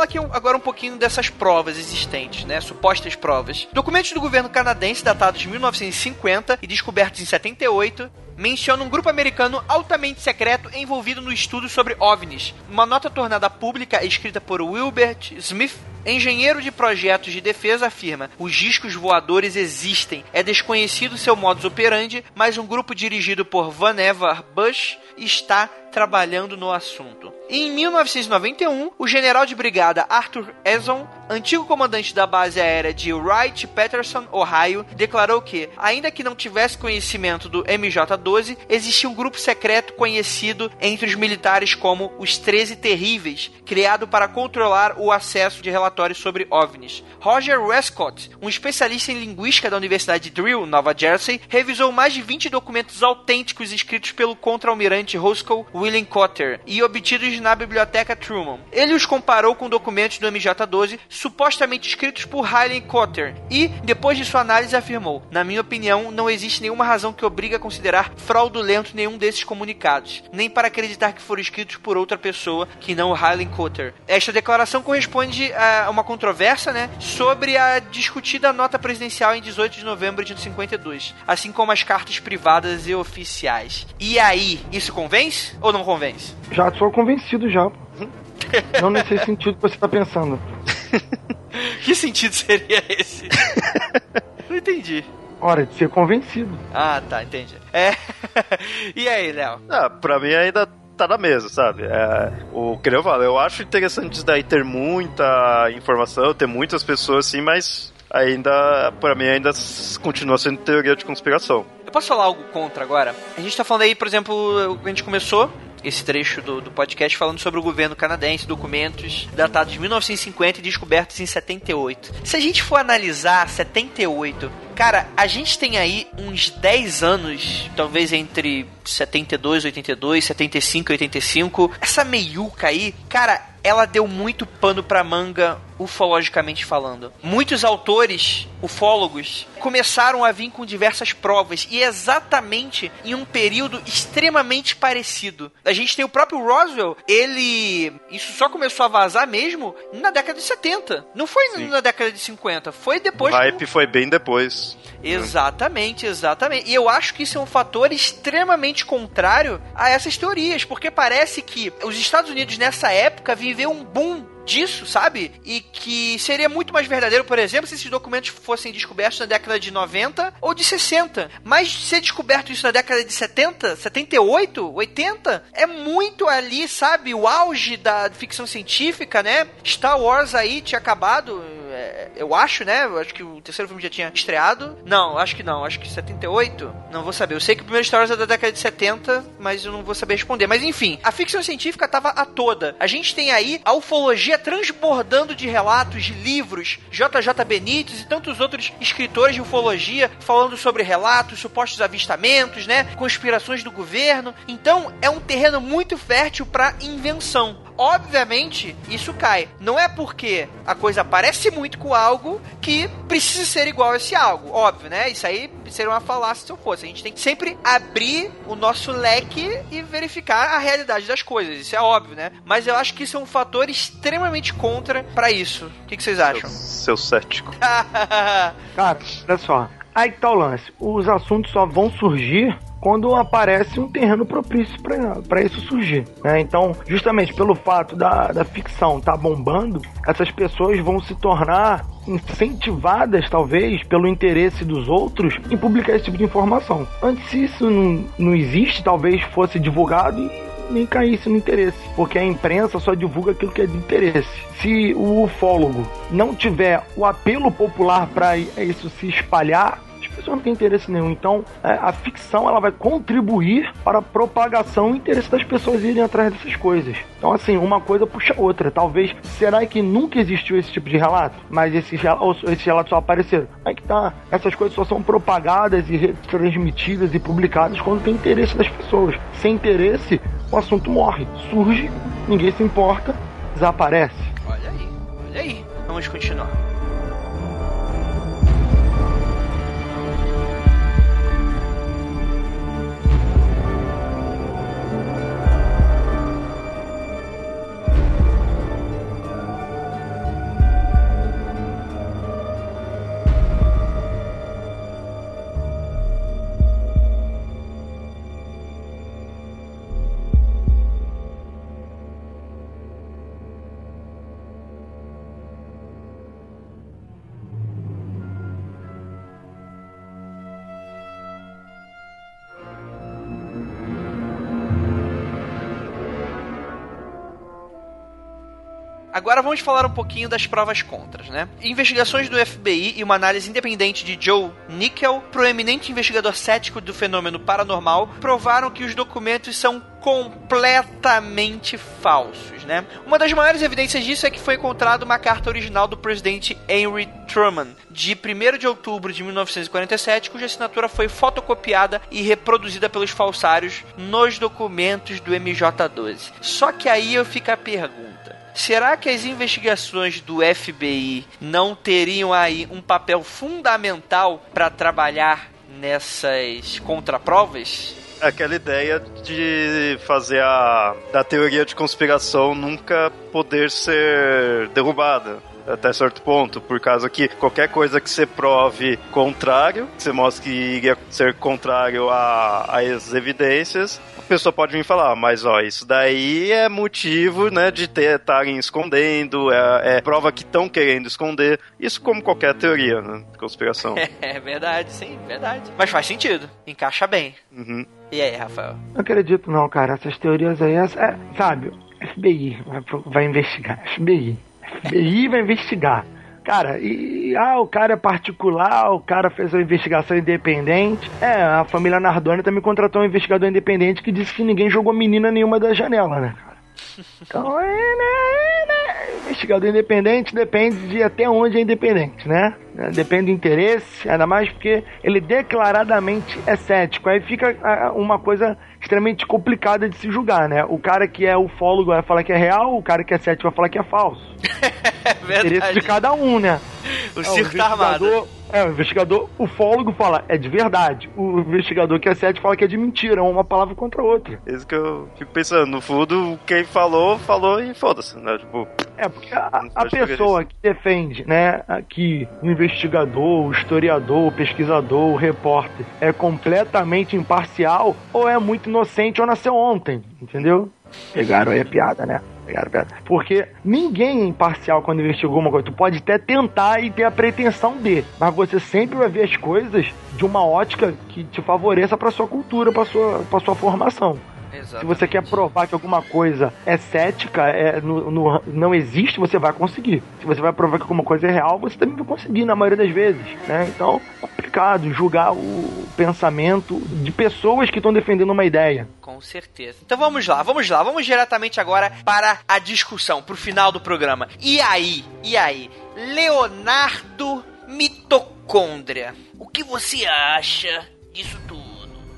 Aqui agora um pouquinho dessas provas existentes, né? Supostas provas. Documentos do governo canadense datados de 1950 e descobertos em 78 menciona um grupo americano altamente secreto envolvido no estudo sobre OVNIs. Uma nota tornada pública escrita por Wilbert Smith Engenheiro de projetos de defesa afirma: os discos voadores existem. É desconhecido seu modus operandi, mas um grupo dirigido por Vannevar Bush está trabalhando no assunto. Em 1991, o general de brigada Arthur Eson, antigo comandante da base aérea de Wright-Patterson, Ohio, declarou que, ainda que não tivesse conhecimento do MJ-12, existia um grupo secreto conhecido entre os militares como os 13 Terríveis, criado para controlar o acesso de relatórios sobre OVNIs. Roger Westcott, um especialista em linguística da Universidade de Drill, Nova Jersey, revisou mais de 20 documentos autênticos escritos pelo contra-almirante Roscoe William Cotter e obtidos na biblioteca Truman. Ele os comparou com documentos do MJ-12 supostamente escritos por Riley Cotter e, depois de sua análise, afirmou: Na minha opinião, não existe nenhuma razão que obrigue a considerar fraudulento nenhum desses comunicados, nem para acreditar que foram escritos por outra pessoa que não Riley Cotter. Esta declaração corresponde a uma controvérsia, né, sobre a discutida nota presidencial em 18 de novembro de 52, assim como as cartas privadas e oficiais. E aí, isso convence ou não convence? Já sou convencido já. não nesse sentido que você está pensando. que sentido seria esse? não entendi. Hora de ser convencido. Ah, tá, entendi. É. e aí, Léo? Ah, pra mim ainda tá na mesa, sabe? É, o que eu falo, eu acho interessante isso daí ter muita informação, ter muitas pessoas assim, mas ainda, para mim, ainda continua sendo teoria de conspiração. Eu posso falar algo contra agora? A gente tá falando aí, por exemplo, a gente começou esse trecho do, do podcast falando sobre o governo canadense, documentos datados de 1950 e descobertos em 78. Se a gente for analisar 78, cara, a gente tem aí uns 10 anos, talvez entre 72, 82, 75, 85. Essa meiuca aí, cara, ela deu muito pano pra manga ufologicamente falando. Muitos autores, ufólogos, começaram a vir com diversas provas e exatamente em um período extremamente parecido. A gente tem o próprio Roswell, ele isso só começou a vazar mesmo na década de 70. Não foi Sim. na década de 50, foi depois. O hype foi bem depois. Exatamente, exatamente. E eu acho que isso é um fator extremamente contrário a essas teorias, porque parece que os Estados Unidos nessa época viveu um boom disso, sabe? E que seria muito mais verdadeiro, por exemplo, se esses documentos fossem descobertos na década de 90 ou de 60. Mas ser descoberto isso na década de 70, 78, 80, é muito ali, sabe? O auge da ficção científica, né? Star Wars aí tinha acabado, é, eu acho, né? Eu acho que o terceiro filme já tinha estreado. Não, acho que não. Acho que 78. Não vou saber. Eu sei que o primeiro Star Wars é da década de 70, mas eu não vou saber responder. Mas enfim, a ficção científica tava a toda. A gente tem aí a ufologia transbordando de relatos, de livros, JJ Benítez e tantos outros escritores de ufologia falando sobre relatos, supostos avistamentos, né? Conspirações do governo. Então, é um terreno muito fértil para invenção obviamente, isso cai. Não é porque a coisa parece muito com algo que precisa ser igual a esse algo. Óbvio, né? Isso aí seria uma falácia se eu fosse. A gente tem que sempre abrir o nosso leque e verificar a realidade das coisas. Isso é óbvio, né? Mas eu acho que isso é um fator extremamente contra para isso. O que, que vocês acham? Seu, seu cético. Cara, olha só. Aí que tá o lance. Os assuntos só vão surgir quando aparece um terreno propício para isso surgir. Né? Então, justamente pelo fato da, da ficção estar tá bombando, essas pessoas vão se tornar incentivadas, talvez, pelo interesse dos outros em publicar esse tipo de informação. Antes, se isso não, não existe, talvez fosse divulgado e nem caísse no interesse, porque a imprensa só divulga aquilo que é de interesse. Se o ufólogo não tiver o apelo popular para isso se espalhar, pessoa não tem interesse nenhum. Então, é, a ficção ela vai contribuir para a propagação e interesse das pessoas irem atrás dessas coisas. Então, assim, uma coisa puxa outra. Talvez, será que nunca existiu esse tipo de relato? Mas esses, esses relatos só apareceram. Aí que tá. Essas coisas só são propagadas e transmitidas e publicadas quando tem interesse das pessoas. Sem interesse, o assunto morre. Surge, ninguém se importa, desaparece. Olha aí, olha aí. Vamos continuar. Agora vamos falar um pouquinho das provas contras, né? Investigações do FBI e uma análise independente de Joe Nickel, proeminente investigador cético do fenômeno paranormal, provaram que os documentos são completamente falsos, né? Uma das maiores evidências disso é que foi encontrada uma carta original do presidente Henry Truman, de 1 de outubro de 1947, cuja assinatura foi fotocopiada e reproduzida pelos falsários nos documentos do MJ-12. Só que aí eu fico a pergunta Será que as investigações do FBI não teriam aí um papel fundamental para trabalhar nessas contraprovas? Aquela ideia de fazer a da teoria de conspiração nunca poder ser derrubada até certo ponto, por causa que qualquer coisa que você prove contrário, que você mostre que iria ser contrário às evidências, pessoa pode vir falar, mas ó, isso daí é motivo, né, de estarem escondendo, é, é, prova que estão querendo esconder. Isso como qualquer teoria, né, de conspiração. É verdade, sim, verdade. Mas faz sentido, encaixa bem. Uhum. E aí, Rafael? Não acredito não, cara. Essas teorias aí, é, sabe, FBI vai, vai investigar. FBI. FBI vai investigar. Cara, e ah, o cara é particular, o cara fez uma investigação independente. É, a família Nardoni também contratou um investigador independente que disse que ninguém jogou menina nenhuma da janela, né, cara? Então, é, né, né, investigador independente depende de até onde é independente, né? Depende do interesse, ainda mais porque ele declaradamente é cético. Aí fica uma coisa extremamente complicada de se julgar, né? O cara que é ufólogo vai falar que é real, o cara que é cético vai falar que é falso. é verdade. Interesse de cada um, né? O é, circo tá armado. É, o investigador ufólogo fala é de verdade. O investigador que é cético fala que é de mentira, uma palavra contra a outra. Isso que eu fico pensando. No fundo, quem falou, falou e foda-se, né? Tipo. É, porque a, a pessoa que defende, né, que o investigador, o historiador, o pesquisador, o repórter é completamente imparcial, ou é muito inocente ou nasceu ontem, entendeu? Pegaram aí a piada, né? Porque ninguém é imparcial quando investigou uma coisa. Tu pode até tentar e ter a pretensão de, mas você sempre vai ver as coisas de uma ótica que te favoreça para sua cultura, para sua, sua formação. Exatamente. Se você quer provar que alguma coisa é cética, é, no, no- não existe, você vai conseguir. Se você vai provar que alguma coisa é real, você também vai conseguir, na maioria das vezes. Né? Então, é complicado julgar o pensamento de pessoas que estão defendendo uma ideia. Com certeza. Então vamos lá, vamos lá, vamos diretamente agora para a discussão, pro final do programa. E aí? E aí? Leonardo Mitocôndria. O que você acha disso tudo?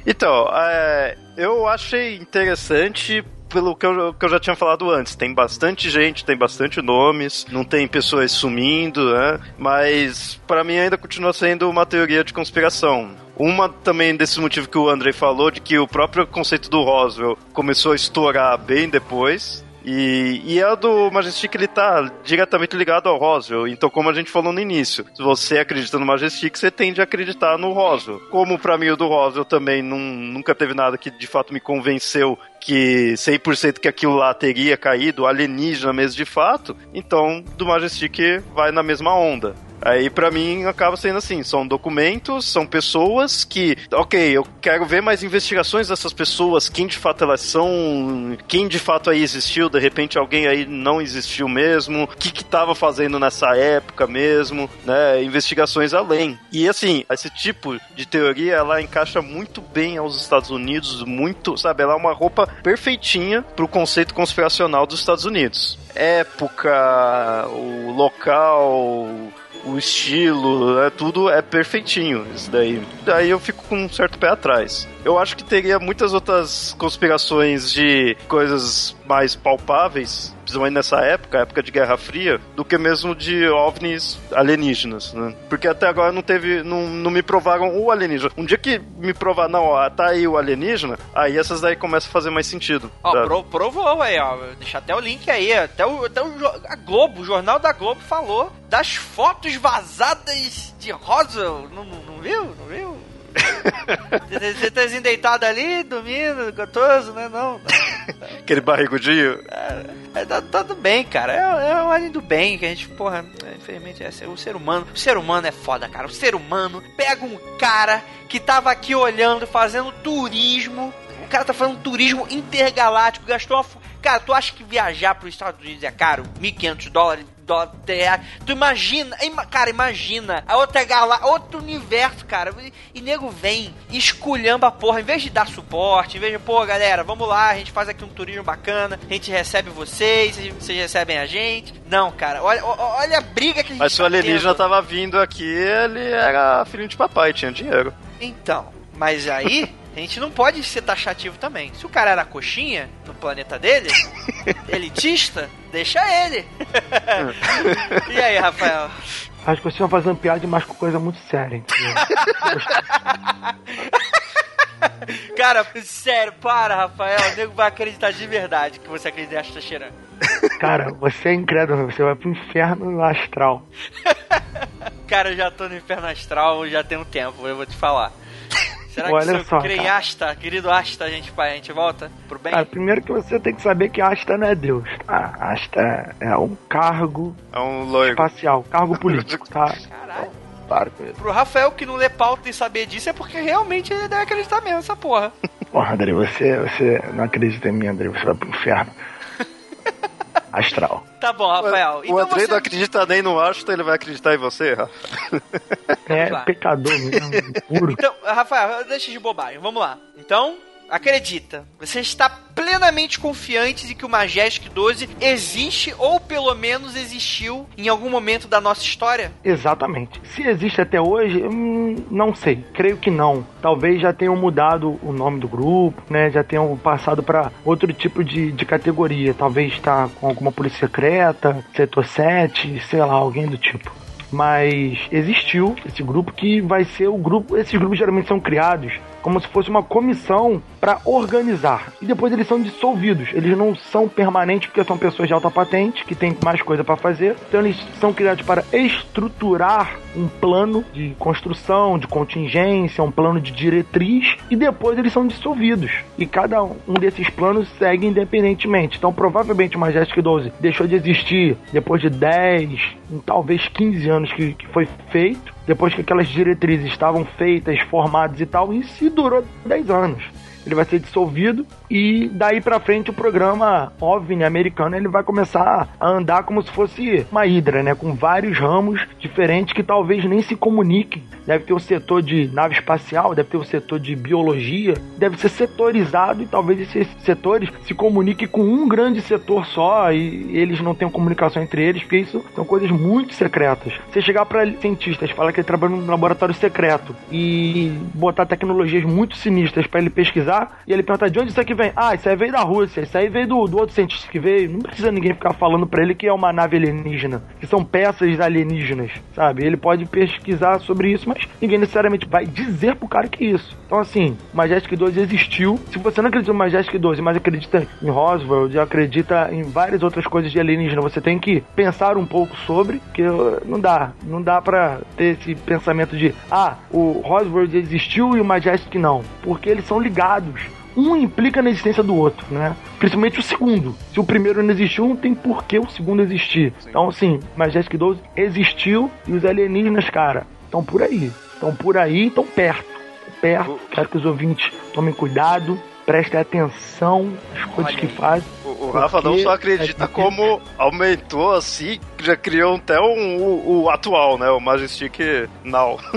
Então, é, eu achei interessante pelo que eu, que eu já tinha falado antes. Tem bastante gente, tem bastante nomes, não tem pessoas sumindo, né? Mas para mim ainda continua sendo uma teoria de conspiração. Uma também desse motivo que o Andrei falou, de que o próprio conceito do Roswell começou a estourar bem depois. E, e é do Majestic, ele tá diretamente ligado ao Roswell. Então, como a gente falou no início, se você acredita no Majestic, você tende a acreditar no Roswell. Como pra mim o do Roswell também não, nunca teve nada que de fato me convenceu que 100% que aquilo lá teria caído, alienígena mesmo de fato, então do Majestic vai na mesma onda. Aí pra mim acaba sendo assim, são documentos, são pessoas que, ok, eu quero ver mais investigações dessas pessoas, quem de fato elas são, quem de fato aí existiu, de repente alguém aí não existiu mesmo, o que que tava fazendo nessa época mesmo, né, investigações além. E assim, esse tipo de teoria, ela encaixa muito bem aos Estados Unidos, muito, sabe, ela é uma roupa perfeitinha pro conceito conspiracional dos Estados Unidos. Época, o local, o estilo, né, tudo é perfeitinho isso daí. Daí eu fico com um certo pé atrás. Eu acho que teria muitas outras conspirações de coisas mais palpáveis, principalmente nessa época, época de Guerra Fria, do que mesmo de OVNIs alienígenas, né? Porque até agora não teve, não, não me provaram o alienígena. Um dia que me provar, não, ó, tá aí o alienígena, aí essas daí começam a fazer mais sentido. Ó, sabe? pro- provou aí, ó. Deixa até o link aí. Até o, até o a Globo, o Jornal da Globo falou das fotos vazadas de Roswell. Não, não, não viu? Não viu? Você tá deitado ali, dormindo, gostoso, né? Não. Aquele barrigudinho. É, tá, tá tudo bem, cara. É, é o além do bem que a gente, porra, é, infelizmente é o ser humano. O ser humano é foda, cara. O ser humano pega um cara que tava aqui olhando, fazendo turismo. O cara tá fazendo turismo intergaláctico, gastou uma. Cara, tu acha que viajar pros Estados Unidos é caro? 1.500 dólares, dólar. Tu imagina, ima- cara, imagina a outra gala, outro universo, cara. E, e nego vem, esculhamba a porra, em vez de dar suporte, em vez de, pô, galera, vamos lá, a gente faz aqui um turismo bacana, a gente recebe vocês, vocês- recebem a gente. Não, cara, olha, olha a briga que a gente Mas se o tá alienígena tendo. tava vindo aqui, ele era filho de papai, tinha dinheiro. Então, mas aí a gente não pode ser taxativo também. Se o cara era coxinha no planeta dele, elitista, deixa ele. e aí, Rafael? Acho que vocês estão fazendo piada demais com coisa muito séria. entendeu? Cara, sério, para, Rafael. O nego vai acreditar de verdade que você acredita em cheirando. Cara, você é incrédulo, você vai pro inferno astral. Cara, eu já tô no inferno astral já tem um tempo, eu vou te falar. Será Olha que se eu em cara. Asta, querido Asta, a gente, vai- a gente volta pro bem? Cara, primeiro que você tem que saber que Asta não é Deus. tá? Asta é um cargo É um loiro. espacial, cargo político, tá? Caralho. Para com isso. Pro Rafael que não lê pauta e saber disso é porque realmente ele deve acreditar mesmo nessa porra. Porra, André, você, você não acredita em mim, André, você vai pro inferno. Astral. Tá bom, Rafael. o então Andrei você... não acredita nem no Ashton, ele vai acreditar em você, Rafa? É pecador mesmo, puro. Então, Rafael, deixa de bobagem. Vamos lá. Então, acredita. Você está plenamente confiante de que o Majestic 12 existe ou pelo menos existiu em algum momento da nossa história? Exatamente. Se existe até hoje, hum, não sei. Creio que não. Talvez já tenham mudado o nome do grupo, né? Já tenham passado para outro tipo de, de categoria. Talvez está com alguma polícia secreta, setor 7, sei lá, alguém do tipo. Mas existiu esse grupo que vai ser o grupo. Esses grupos geralmente são criados como se fosse uma comissão para organizar. E depois eles são dissolvidos. Eles não são permanentes porque são pessoas de alta patente que têm mais coisa para fazer. Então eles são criados para estruturar um plano de construção, de contingência, um plano de diretriz e depois eles são dissolvidos. E cada um desses planos segue independentemente. Então provavelmente o Majestic 12 deixou de existir depois de 10, talvez 15 anos que, que foi feito depois que aquelas diretrizes estavam feitas, formadas e tal, se durou 10 anos. Ele vai ser dissolvido e daí para frente o programa OVNI americano ele vai começar a andar como se fosse uma hidra, né, com vários ramos diferentes que talvez nem se comuniquem. Deve ter o setor de nave espacial, deve ter o setor de biologia, deve ser setorizado e talvez esses setores se comuniquem com um grande setor só e eles não tenham comunicação entre eles, porque isso são coisas muito secretas. Você chegar para cientistas, falar que ele trabalha num laboratório secreto e botar tecnologias muito sinistras para ele pesquisar, e ele perguntar de onde isso aqui vem? Ah, isso aí veio da Rússia, isso aí veio do, do outro cientista que veio. Não precisa ninguém ficar falando para ele que é uma nave alienígena, que são peças alienígenas, sabe? Ele pode pesquisar sobre isso, mas ninguém necessariamente vai dizer pro cara que é isso. Então, assim, Majestic 12 existiu. Se você não acredita no Majestic 12, mas acredita em Roswell, e acredita em várias outras coisas de alienígena, você tem que pensar um pouco sobre, que não dá. Não dá pra ter esse pensamento de, ah, o Roswell existiu e o Majestic não. Porque eles são ligados um implica na existência do outro, né? Principalmente o segundo. Se o primeiro não existiu, não tem por que o segundo existir. Sim. Então, assim, Majestic 12 existiu e os alienígenas, cara, estão por aí. Estão por aí, estão perto. Perto. Quero que os ouvintes tomem cuidado, prestem atenção às coisas Olha que fazem. O, o Rafa não só acredita é como aumentou assim, já criou até um, o, o atual, né? O Majestic Now.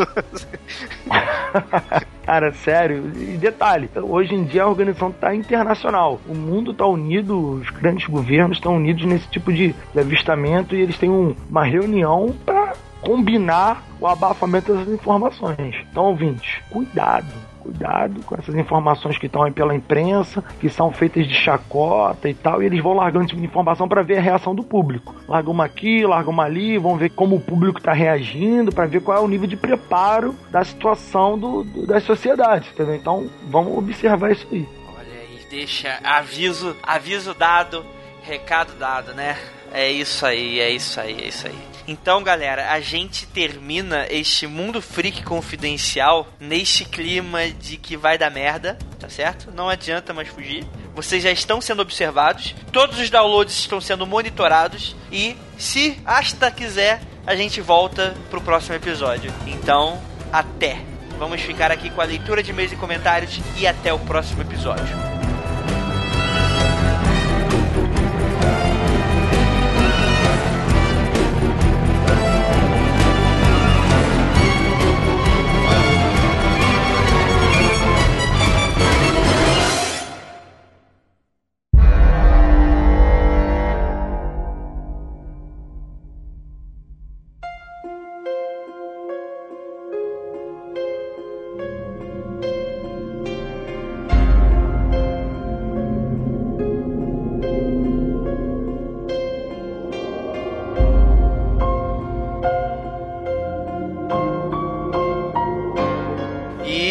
Cara, sério. E detalhe, hoje em dia a organização está internacional. O mundo está unido, os grandes governos estão unidos nesse tipo de, de avistamento e eles têm um, uma reunião para combinar o abafamento dessas informações. Então, ouvintes, cuidado cuidado com essas informações que estão aí pela imprensa, que são feitas de chacota e tal, e eles vão largando esse tipo de informação para ver a reação do público. Larga uma aqui, larga uma ali, vão ver como o público está reagindo, para ver qual é o nível de preparo da situação do, do, das sociedades, entendeu? Então, vamos observar isso aí. Olha aí, deixa aviso, aviso dado, recado dado, né? É isso aí, é isso aí, é isso aí. Então, galera, a gente termina este mundo freak confidencial neste clima de que vai dar merda, tá certo? Não adianta mais fugir. Vocês já estão sendo observados, todos os downloads estão sendo monitorados e se Asta quiser, a gente volta pro próximo episódio. Então, até. Vamos ficar aqui com a leitura de e-mails e comentários e até o próximo episódio.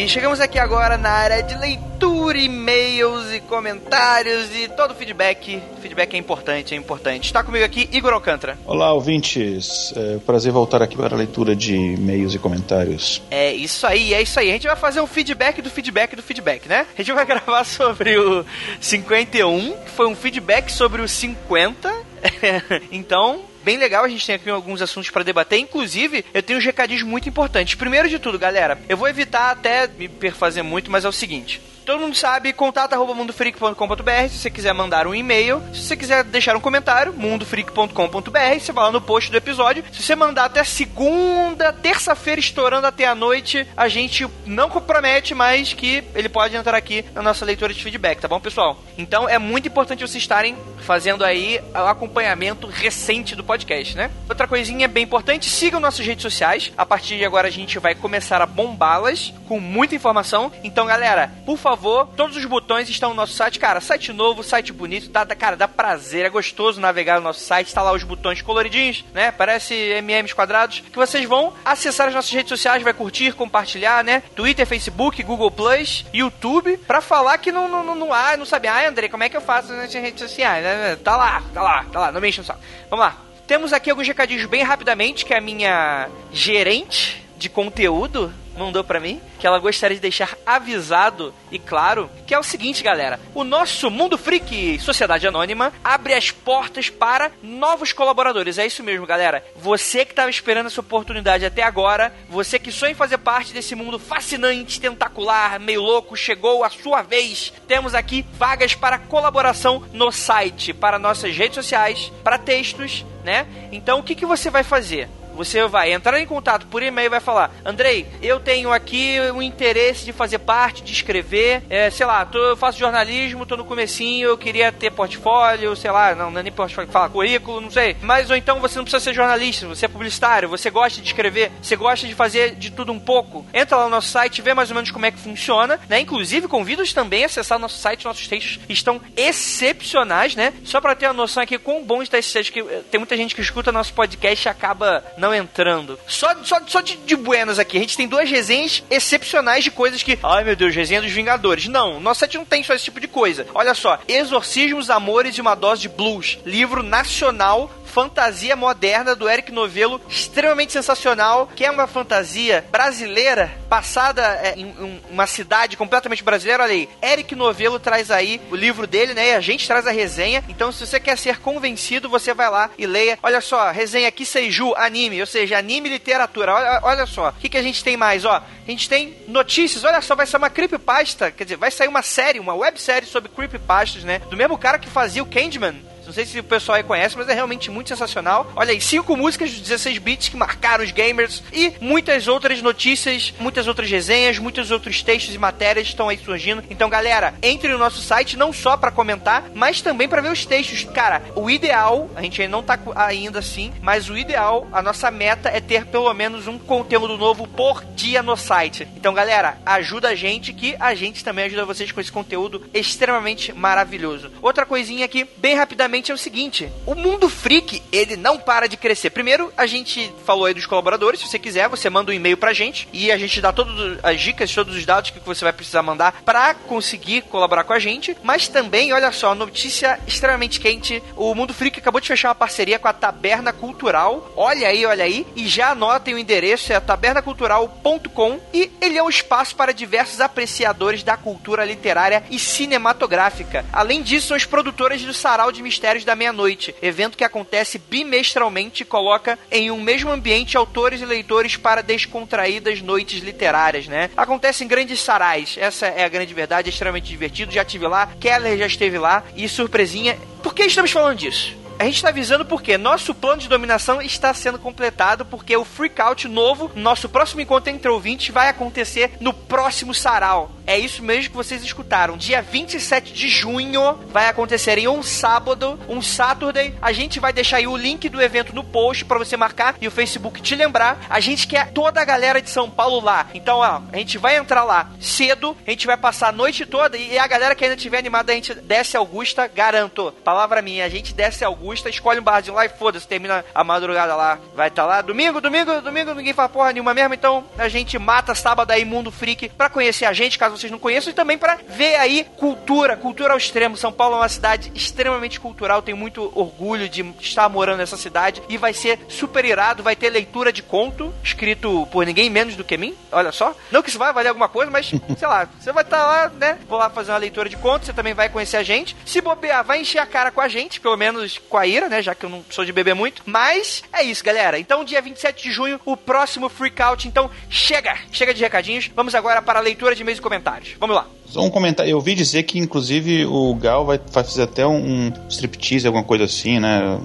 Chegamos aqui agora na área de leitura, e-mails e comentários e todo o feedback. Feedback é importante, é importante. Está comigo aqui Igor Alcântara. Olá, ouvintes. É um prazer voltar aqui para a leitura de e-mails e comentários. É isso aí, é isso aí. A gente vai fazer um feedback do feedback do feedback, né? A gente vai gravar sobre o 51, que foi um feedback sobre o 50. então, bem legal. A gente tem aqui alguns assuntos para debater. Inclusive, eu tenho uns recadinhos muito importantes. Primeiro de tudo, galera, eu vou evitar até me perfazer muito, mas é o seguinte. Todo mundo sabe, contato.mundofreak.com.br se você quiser mandar um e-mail. Se você quiser deixar um comentário, mundofreak.com.br. Você vai lá no post do episódio. Se você mandar até segunda, terça-feira, estourando até a noite, a gente não compromete, mas que ele pode entrar aqui na nossa leitura de feedback, tá bom, pessoal? Então é muito importante vocês estarem fazendo aí o acompanhamento recente do podcast, né? Outra coisinha bem importante, sigam nossas redes sociais. A partir de agora a gente vai começar a bombá-las com muita informação. Então, galera, por favor, favor, todos os botões estão no nosso site. Cara, site novo, site bonito, dá, cara, dá prazer, é gostoso navegar no nosso site. Tá lá os botões coloridinhos, né? Parece MMs quadrados. Que vocês vão acessar as nossas redes sociais, vai curtir, compartilhar, né? Twitter, Facebook, Google Plus, YouTube, pra falar que não, não, não, não, ah, não sabe. Ah, André, como é que eu faço nas redes sociais? né? Tá lá, tá lá, tá lá, não me enche o saco. Vamos lá. Temos aqui alguns recadinhos bem rapidamente, que é a minha gerente de conteúdo mandou pra mim, que ela gostaria de deixar avisado e claro, que é o seguinte, galera. O nosso Mundo Freak Sociedade Anônima abre as portas para novos colaboradores. É isso mesmo, galera. Você que estava esperando essa oportunidade até agora, você que sonha em fazer parte desse mundo fascinante, tentacular, meio louco, chegou a sua vez. Temos aqui vagas para colaboração no site, para nossas redes sociais, para textos, né? Então, o que, que você vai fazer? Você vai entrar em contato por e-mail e vai falar: Andrei, eu tenho aqui o interesse de fazer parte, de escrever. É, sei lá, tô, eu faço jornalismo, tô no comecinho, eu queria ter portfólio, sei lá, não, não é nem portfólio, fala currículo, não sei. Mas ou então você não precisa ser jornalista, você é publicitário, você gosta de escrever, você gosta de fazer de tudo um pouco. Entra lá no nosso site, vê mais ou menos como é que funciona, né? Inclusive, convido-os também a acessar nosso site, nossos textos estão excepcionais, né? Só pra ter uma noção aqui quão bom está esse texto, que eh, tem muita gente que escuta nosso podcast e acaba não entrando. Só, só, só de, de buenas aqui, a gente tem duas resenhas excepcionais de coisas que, ai meu Deus, resenha dos Vingadores. Não, nosso site não tem só esse tipo de coisa. Olha só, Exorcismos, Amores e uma Dose de Blues, livro nacional fantasia moderna do Eric Novello, extremamente sensacional, que é uma fantasia brasileira, passada é, em, uma cidade completamente brasileira. Olha aí, Eric Novello traz aí o livro dele, né? E a gente traz a resenha. Então, se você quer ser convencido, você vai lá e leia. Olha só, resenha aqui Seiju Anime, ou seja, anime literatura. Olha, olha só, o que, que a gente tem mais? Ó, a gente tem notícias. Olha só, vai sair uma creepypasta, quer dizer, vai sair uma série, uma websérie sobre creepypastas, né? Do mesmo cara que fazia o Candyman. Não sei se o pessoal aí conhece, mas é realmente muito sensacional. Olha aí, cinco músicas de 16 bits que marcaram os gamers e muitas outras notícias, muitas outras resenhas, muitos outros textos e matérias estão aí surgindo. Então, galera, entre no nosso site não só para comentar, mas também para ver os textos. Cara, o ideal, a gente ainda não tá ainda assim, mas o ideal, a nossa meta é ter pelo menos um conteúdo novo por dia no site. Então, galera, ajuda a gente que a gente também ajuda vocês com esse conteúdo extremamente maravilhoso. Outra coisinha aqui, bem rapidamente é o seguinte: o mundo freak, ele não para de crescer. Primeiro, a gente falou aí dos colaboradores. Se você quiser, você manda um e-mail pra gente e a gente dá todas as dicas, todos os dados que você vai precisar mandar pra conseguir colaborar com a gente. Mas também, olha só, notícia extremamente quente: o Mundo Freak acabou de fechar uma parceria com a Taberna Cultural. Olha aí, olha aí. E já anotem o endereço: é tabernacultural.com. E ele é um espaço para diversos apreciadores da cultura literária e cinematográfica. Além disso, são os produtores do Sarau de Mistérios da Meia-Noite, evento que acontece bimestralmente e coloca em um mesmo ambiente autores e leitores para descontraídas noites literárias, né? Acontece em grandes sarais, essa é a grande verdade, é extremamente divertido, já estive lá, Keller já esteve lá, e surpresinha. Por que estamos falando disso? A gente está avisando porque nosso plano de dominação está sendo completado, porque o Freakout novo, nosso próximo encontro entre ouvintes, vai acontecer no próximo sarau. É isso mesmo que vocês escutaram. Dia 27 de junho vai acontecer em um sábado, um Saturday. A gente vai deixar aí o link do evento no post para você marcar e o Facebook te lembrar. A gente quer toda a galera de São Paulo lá. Então, ó, a gente vai entrar lá cedo, a gente vai passar a noite toda e a galera que ainda tiver animada, a gente desce Augusta, garanto. Palavra minha, a gente desce Augusta, escolhe um barzinho lá e foda-se, termina a madrugada lá. Vai estar tá lá domingo, domingo, domingo, ninguém fala porra nenhuma mesmo, então a gente mata sábado aí Mundo Freak pra conhecer a gente, caso vocês não conheçam, e também pra ver aí cultura, cultura ao extremo. São Paulo é uma cidade extremamente cultural, tenho muito orgulho de estar morando nessa cidade e vai ser super irado, vai ter leitura de conto, escrito por ninguém menos do que mim, olha só. Não que isso vai valer alguma coisa, mas, sei lá, você vai estar tá lá, né, vou lá fazer uma leitura de conto, você também vai conhecer a gente. Se bobear, vai encher a cara com a gente, pelo menos com a Ira, né, já que eu não sou de beber muito. Mas é isso, galera. Então, dia 27 de junho, o próximo Freakout. Então, chega! Chega de recadinhos. Vamos agora para a leitura de e-mails e comentários. Vamos lá. Só um comentário. Eu ouvi dizer que, inclusive, o Gal vai fazer até um striptease, alguma coisa assim, né?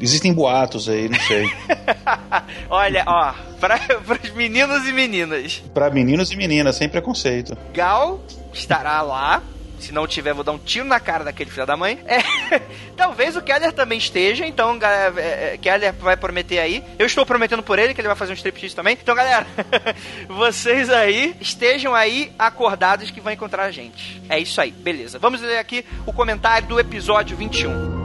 Existem boatos aí, não sei. Olha, ó, para os meninos e meninas. Para meninos e meninas, sem preconceito. Gal estará lá Se não tiver, vou dar um tiro na cara daquele filho da mãe. É, talvez o Keller também esteja, então, galera, é, é, Keller vai prometer aí. Eu estou prometendo por ele que ele vai fazer um striptease também. Então, galera, vocês aí estejam aí acordados que vão encontrar a gente. É isso aí, beleza. Vamos ler aqui o comentário do episódio 21.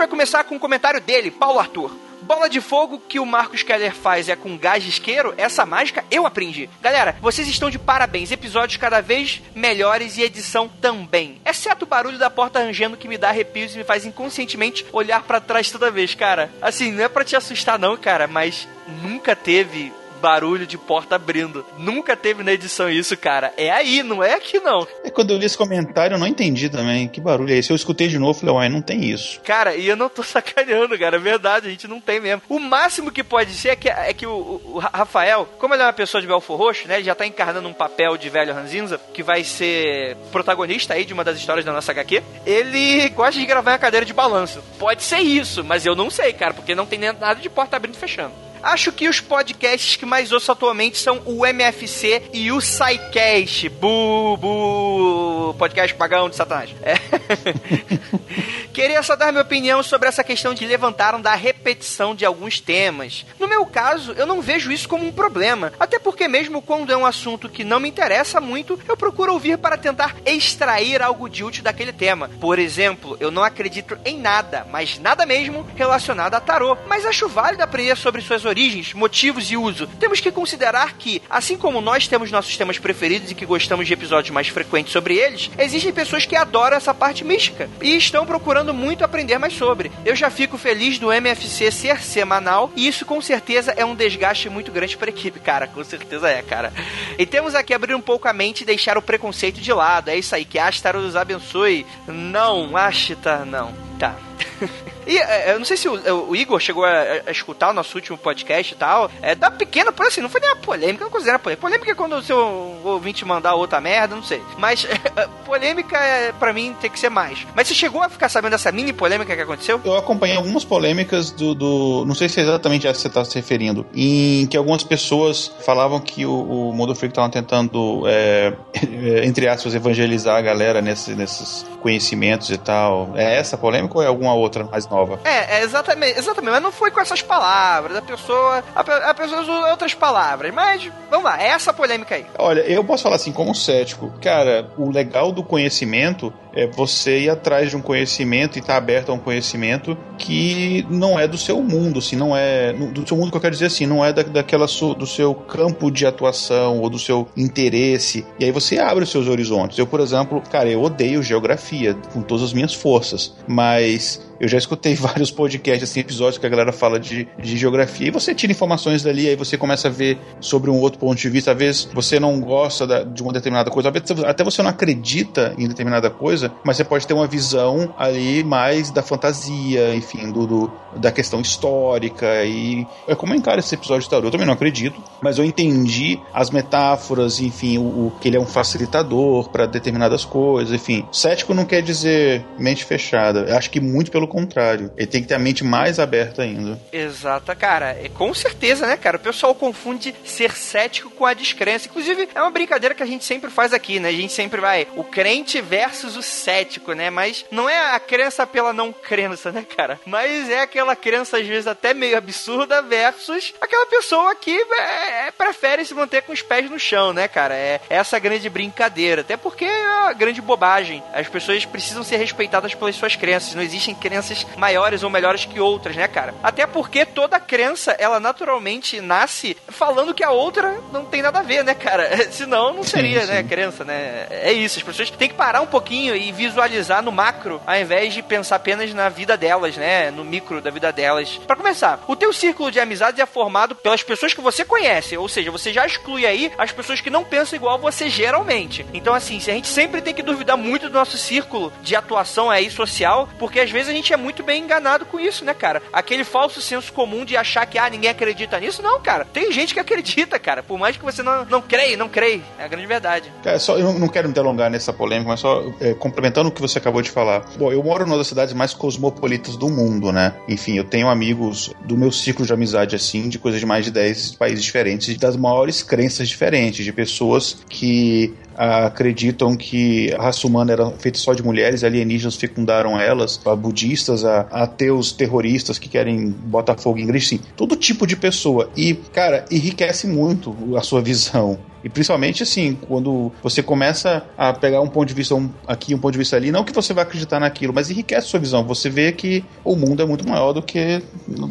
Vai começar com um comentário dele, Paulo Arthur. Bola de fogo que o Marcos Keller faz é com gás isqueiro, essa mágica eu aprendi. Galera, vocês estão de parabéns. Episódios cada vez melhores e edição também. Exceto o barulho da porta rangendo que me dá arrepios e me faz inconscientemente olhar para trás toda vez, cara. Assim, não é para te assustar não, cara, mas nunca teve barulho de porta abrindo. Nunca teve na edição isso, cara. É aí, não é aqui não. É quando eu li esse comentário, eu não entendi também. Que barulho é esse? Eu escutei de novo e falei, uai, não tem isso. Cara, e eu não tô sacaneando, cara. É verdade, a gente não tem mesmo. O máximo que pode ser é que, é que o, o Rafael, como ele é uma pessoa de Belfor Roxo, né? Ele já tá encarnando um papel de velho Ranzinza, que vai ser protagonista aí de uma das histórias da nossa HQ. Ele gosta de gravar em cadeira de balanço. Pode ser isso, mas eu não sei, cara, porque não tem nada de porta abrindo e fechando. Acho que os podcasts que mais ouço atualmente são o MFC e o SciCast. Bu, bu, podcast pagão de satanás. É. Queria só dar minha opinião sobre essa questão de levantaram da repetição de alguns temas. No meu caso, eu não vejo isso como um problema, até porque mesmo quando é um assunto que não me interessa muito, eu procuro ouvir para tentar extrair algo de útil daquele tema. Por exemplo, eu não acredito em nada, mas nada mesmo relacionado a tarô, mas acho válido aprender sobre suas origens, motivos e uso. Temos que considerar que, assim como nós temos nossos temas preferidos e que gostamos de episódios mais frequentes sobre eles, existem pessoas que adoram essa parte mística e estão procurando muito aprender mais sobre. Eu já fico feliz do MFC ser semanal e isso com certeza é um desgaste muito grande para a equipe, cara. Com certeza é, cara. E temos aqui abrir um pouco a mente e deixar o preconceito de lado. É isso aí, que Ashtar os abençoe. Não, Ashtar, não. Tá. E é, eu não sei se o, o Igor chegou a, a, escutar o nosso último podcast e tal. É da pequena, por assim, não foi nem a polêmica, não considero polêmica. Polêmica é quando o seu ouvinte mandar outra merda, não sei. Mas polêmica, é, pra mim, tem que ser mais. Mas você chegou a ficar sabendo dessa mini polêmica que aconteceu? Eu acompanhei algumas polêmicas do. do não sei se é exatamente essa que você está se referindo. Em que algumas pessoas falavam que o, o Mundo Freak estava tentando, é, entre aspas, evangelizar a galera nesse, nesses conhecimentos e tal. É essa polêmica ou é alguma outra mais nova? É, é exatamente, exatamente. Mas não foi com essas palavras. A pessoa, a, a pessoa usou outras palavras. Mas, vamos lá, é essa polêmica aí. Olha, eu posso falar assim, como cético, cara, o legal do conhecimento é você ir atrás de um conhecimento e estar tá aberto a um conhecimento que não é do seu mundo, assim, não é. Do seu mundo que eu quero dizer assim, não é da, daquela do seu campo de atuação ou do seu interesse. E aí você abre os seus horizontes. Eu, por exemplo, cara, eu odeio geografia com todas as minhas forças, mas eu já escutei vários podcasts, assim, episódios que a galera fala de, de geografia e você tira informações dali, aí você começa a ver sobre um outro ponto de vista. Às vezes você não gosta da, de uma determinada coisa, às vezes até você não acredita em determinada coisa, mas você pode ter uma visão ali mais da fantasia, enfim, do, do da questão histórica. E é como eu encaro esse episódio de tarô. Eu também não acredito, mas eu entendi as metáforas, enfim, o, o que ele é um facilitador para determinadas coisas, enfim. Cético não quer dizer mente fechada. Eu acho que muito pelo contrário. Ele tem que ter a mente mais aberta ainda. Exato, cara. É, com certeza, né, cara? O pessoal confunde ser cético com a descrença. Inclusive, é uma brincadeira que a gente sempre faz aqui, né? A gente sempre vai o crente versus o cético, né? Mas não é a crença pela não crença, né, cara? Mas é aquela crença, às vezes, até meio absurda versus aquela pessoa que é, é prefere se manter com os pés no chão, né, cara? É essa grande brincadeira. Até porque é uma grande bobagem. As pessoas precisam ser respeitadas pelas suas crenças. Não existem crenças crenças maiores ou melhores que outras, né, cara? Até porque toda crença, ela naturalmente nasce falando que a outra não tem nada a ver, né, cara? Senão não seria, sim, né, sim. crença, né? É isso, as pessoas têm que parar um pouquinho e visualizar no macro, ao invés de pensar apenas na vida delas, né, no micro da vida delas. Para começar, o teu círculo de amizades é formado pelas pessoas que você conhece, ou seja, você já exclui aí as pessoas que não pensam igual você geralmente. Então, assim, se a gente sempre tem que duvidar muito do nosso círculo de atuação aí social, porque às vezes a gente é muito bem enganado com isso, né, cara? Aquele falso senso comum de achar que, ah, ninguém acredita nisso. Não, cara. Tem gente que acredita, cara. Por mais que você não, não creia, não creia. É a grande verdade. Cara, só, eu não quero me delongar nessa polêmica, mas só é, complementando o que você acabou de falar. Bom, eu moro numa das cidades mais cosmopolitas do mundo, né? Enfim, eu tenho amigos do meu ciclo de amizade, assim, de coisas de mais de 10 países diferentes, das maiores crenças diferentes, de pessoas que acreditam que a raça humana era feita só de mulheres, alienígenas fecundaram elas, a budistas, a ateus terroristas que querem botar fogo em igreja, sim, todo tipo de pessoa. E, cara, enriquece muito a sua visão. E principalmente assim, quando você começa a pegar um ponto de vista um, aqui, um ponto de vista ali, não que você vai acreditar naquilo, mas enriquece sua visão. Você vê que o mundo é muito maior do que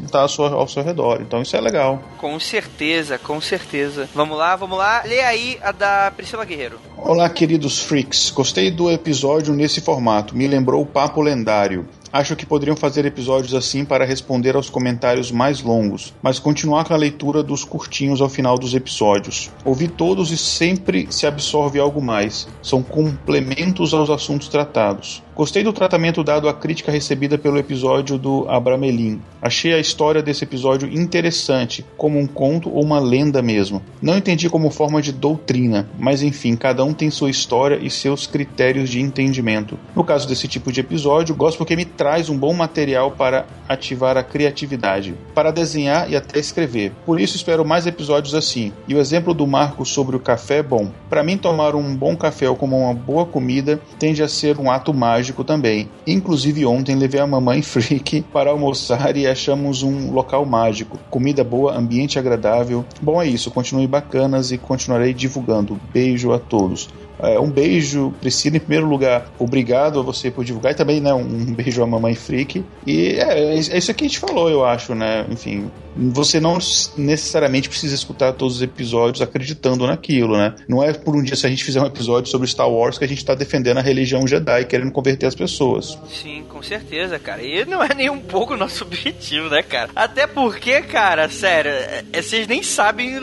está ao seu, ao seu redor. Então isso é legal. Com certeza, com certeza. Vamos lá, vamos lá. Lê aí a da Priscila Guerreiro. Olá, queridos freaks. Gostei do episódio nesse formato. Me lembrou o Papo Lendário. Acho que poderiam fazer episódios assim para responder aos comentários mais longos, mas continuar com a leitura dos curtinhos ao final dos episódios. Ouvi todos e sempre se absorve algo mais. São complementos aos assuntos tratados. Gostei do tratamento dado à crítica recebida pelo episódio do Abramelin. Achei a história desse episódio interessante, como um conto ou uma lenda mesmo. Não entendi como forma de doutrina, mas enfim, cada um tem sua história e seus critérios de entendimento. No caso desse tipo de episódio, gosto porque me traz um bom material para ativar a criatividade, para desenhar e até escrever. Por isso espero mais episódios assim. E o exemplo do Marco sobre o café é bom. Para mim, tomar um bom café ou como uma boa comida tende a ser um ato mágico também. Inclusive ontem levei a mamãe freak para almoçar e achamos um local mágico. Comida boa, ambiente agradável. Bom é isso, continue bacanas e continuarei divulgando. Beijo a todos. É, um beijo, Priscila, em primeiro lugar, obrigado a você por divulgar e também, né, um beijo à mamãe freak. E é, é isso que a gente falou, eu acho, né? Enfim, você não necessariamente precisa escutar todos os episódios acreditando naquilo, né? Não é por um dia se a gente fizer um episódio sobre Star Wars que a gente tá defendendo a religião Jedi, querendo converter as pessoas. Sim, com certeza, cara. E não é nem um pouco o nosso objetivo, né, cara? Até porque, cara, sério, é, é, vocês nem sabem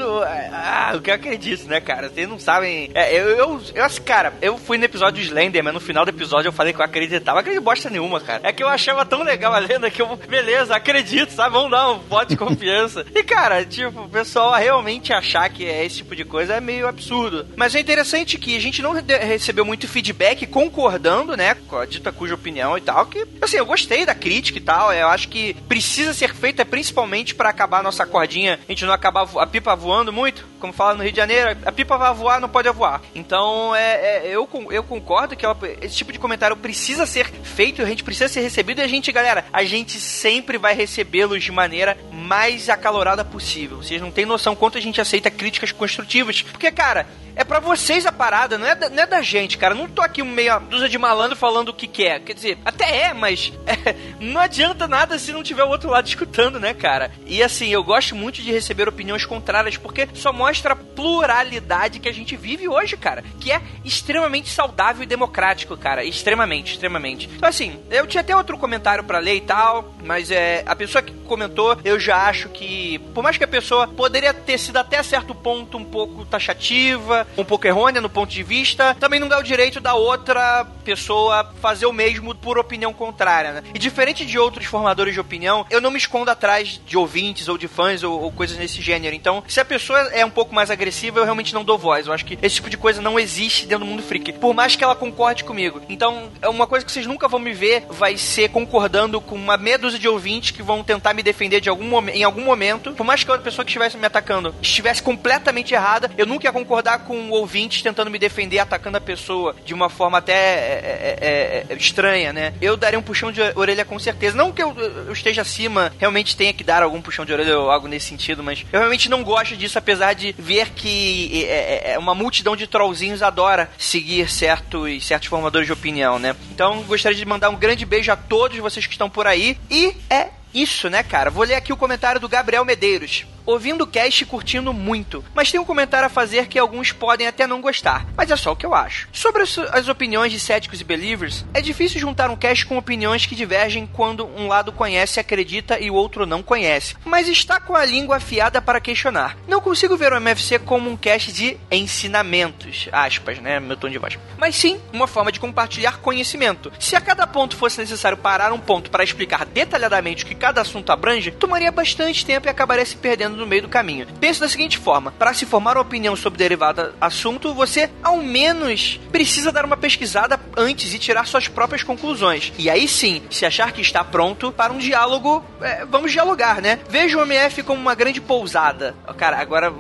ah, o que eu acredito, né, cara? Vocês não sabem. É, eu, eu, eu assim, cara, eu fui no episódio do Slender, mas no final do episódio eu falei que eu acreditava. Acredito bosta nenhuma, cara. É que eu achava tão legal a lenda que eu, beleza, acredito, sabe? Vamos dar um voto de confiança. e, cara, tipo, o pessoal realmente achar que é esse tipo de coisa é meio absurdo. Mas é interessante que a gente não recebeu muito feedback concordando, né, com a dita cuja opinião e tal, que, assim, eu gostei da crítica e tal, eu acho que precisa ser feita principalmente para acabar a nossa cordinha, a gente não acabar a pipa voando muito, como fala no Rio de Janeiro, a pipa vai voar, não pode voar. Então, é, é, eu, eu concordo que ela, esse tipo de comentário precisa ser feito, a gente precisa ser recebido e a gente, galera, a gente sempre vai recebê-los de maneira mais acalorada possível. Vocês não têm noção quanto a gente aceita críticas construtivas. Porque, cara, é para vocês a parada, não é, da, não é da gente, cara. Não tô aqui meia dúzia de malandro falando o que quer. Quer dizer, até é, mas é, não adianta nada se não tiver o outro lado escutando, né, cara? E assim, eu gosto muito de receber opiniões contrárias, porque só mostra a pluralidade que a gente vive hoje, cara. Que é extremamente saudável e democrático, cara. Extremamente, extremamente. Então, assim, eu tinha até outro comentário para ler e tal, mas é a pessoa que comentou, eu já acho que, por mais que a pessoa poderia ter sido até certo ponto um pouco taxativa, um pouco errônea no ponto de vista, também não dá o direito da outra pessoa fazer o mesmo por opinião contrária, né? E diferente de outros formadores de opinião, eu não me escondo atrás de ouvintes ou de fãs ou, ou coisas nesse gênero. Então, se a pessoa é um pouco mais agressiva, eu realmente não dou voz. Eu acho que esse tipo de coisa não existe dentro do mundo freak. Por mais que ela concorde comigo. Então, é uma coisa que vocês nunca vão me ver vai ser concordando com uma meia dúzia de ouvintes que vão tentar me defender de algum em algum momento. Por mais que a pessoa que estivesse me atacando estivesse completamente errada, eu nunca ia concordar com ouvintes tentando me defender, atacando a pessoa de uma forma até é, é, é, estranha, né? Eu daria um puxão de orelha com certeza. Não que eu, eu, esteja acima, realmente tenha que dar algum puxão de orelha ou algo nesse sentido, mas eu realmente não gosto disso, apesar de ver que é, é uma multidão de trollzinhos adora seguir certos, certos formadores de opinião, né? Então gostaria de mandar um grande beijo a todos vocês que estão por aí. E é isso, né, cara? Vou ler aqui o comentário do Gabriel Medeiros ouvindo o cast e curtindo muito, mas tem um comentário a fazer que alguns podem até não gostar, mas é só o que eu acho. Sobre as, opiniões de céticos e believers, é difícil juntar um cast com opiniões que divergem quando um lado conhece, acredita e o outro não conhece, mas está com a língua afiada para questionar. Não consigo ver o MFC como um cast de ensinamentos, aspas, né, meu tom de voz, mas sim uma forma de compartilhar conhecimento. Se a cada ponto fosse necessário parar um ponto para explicar detalhadamente o que cada assunto abrange, tomaria bastante tempo e acabaria se perdendo no meio do caminho. Pense da seguinte forma: para se formar uma opinião sobre derivado assunto, você ao menos precisa dar uma pesquisada antes e tirar suas próprias conclusões. E aí sim, se achar que está pronto para um diálogo, é, vamos dialogar, né? Veja o MF como uma grande pousada. Cara, agora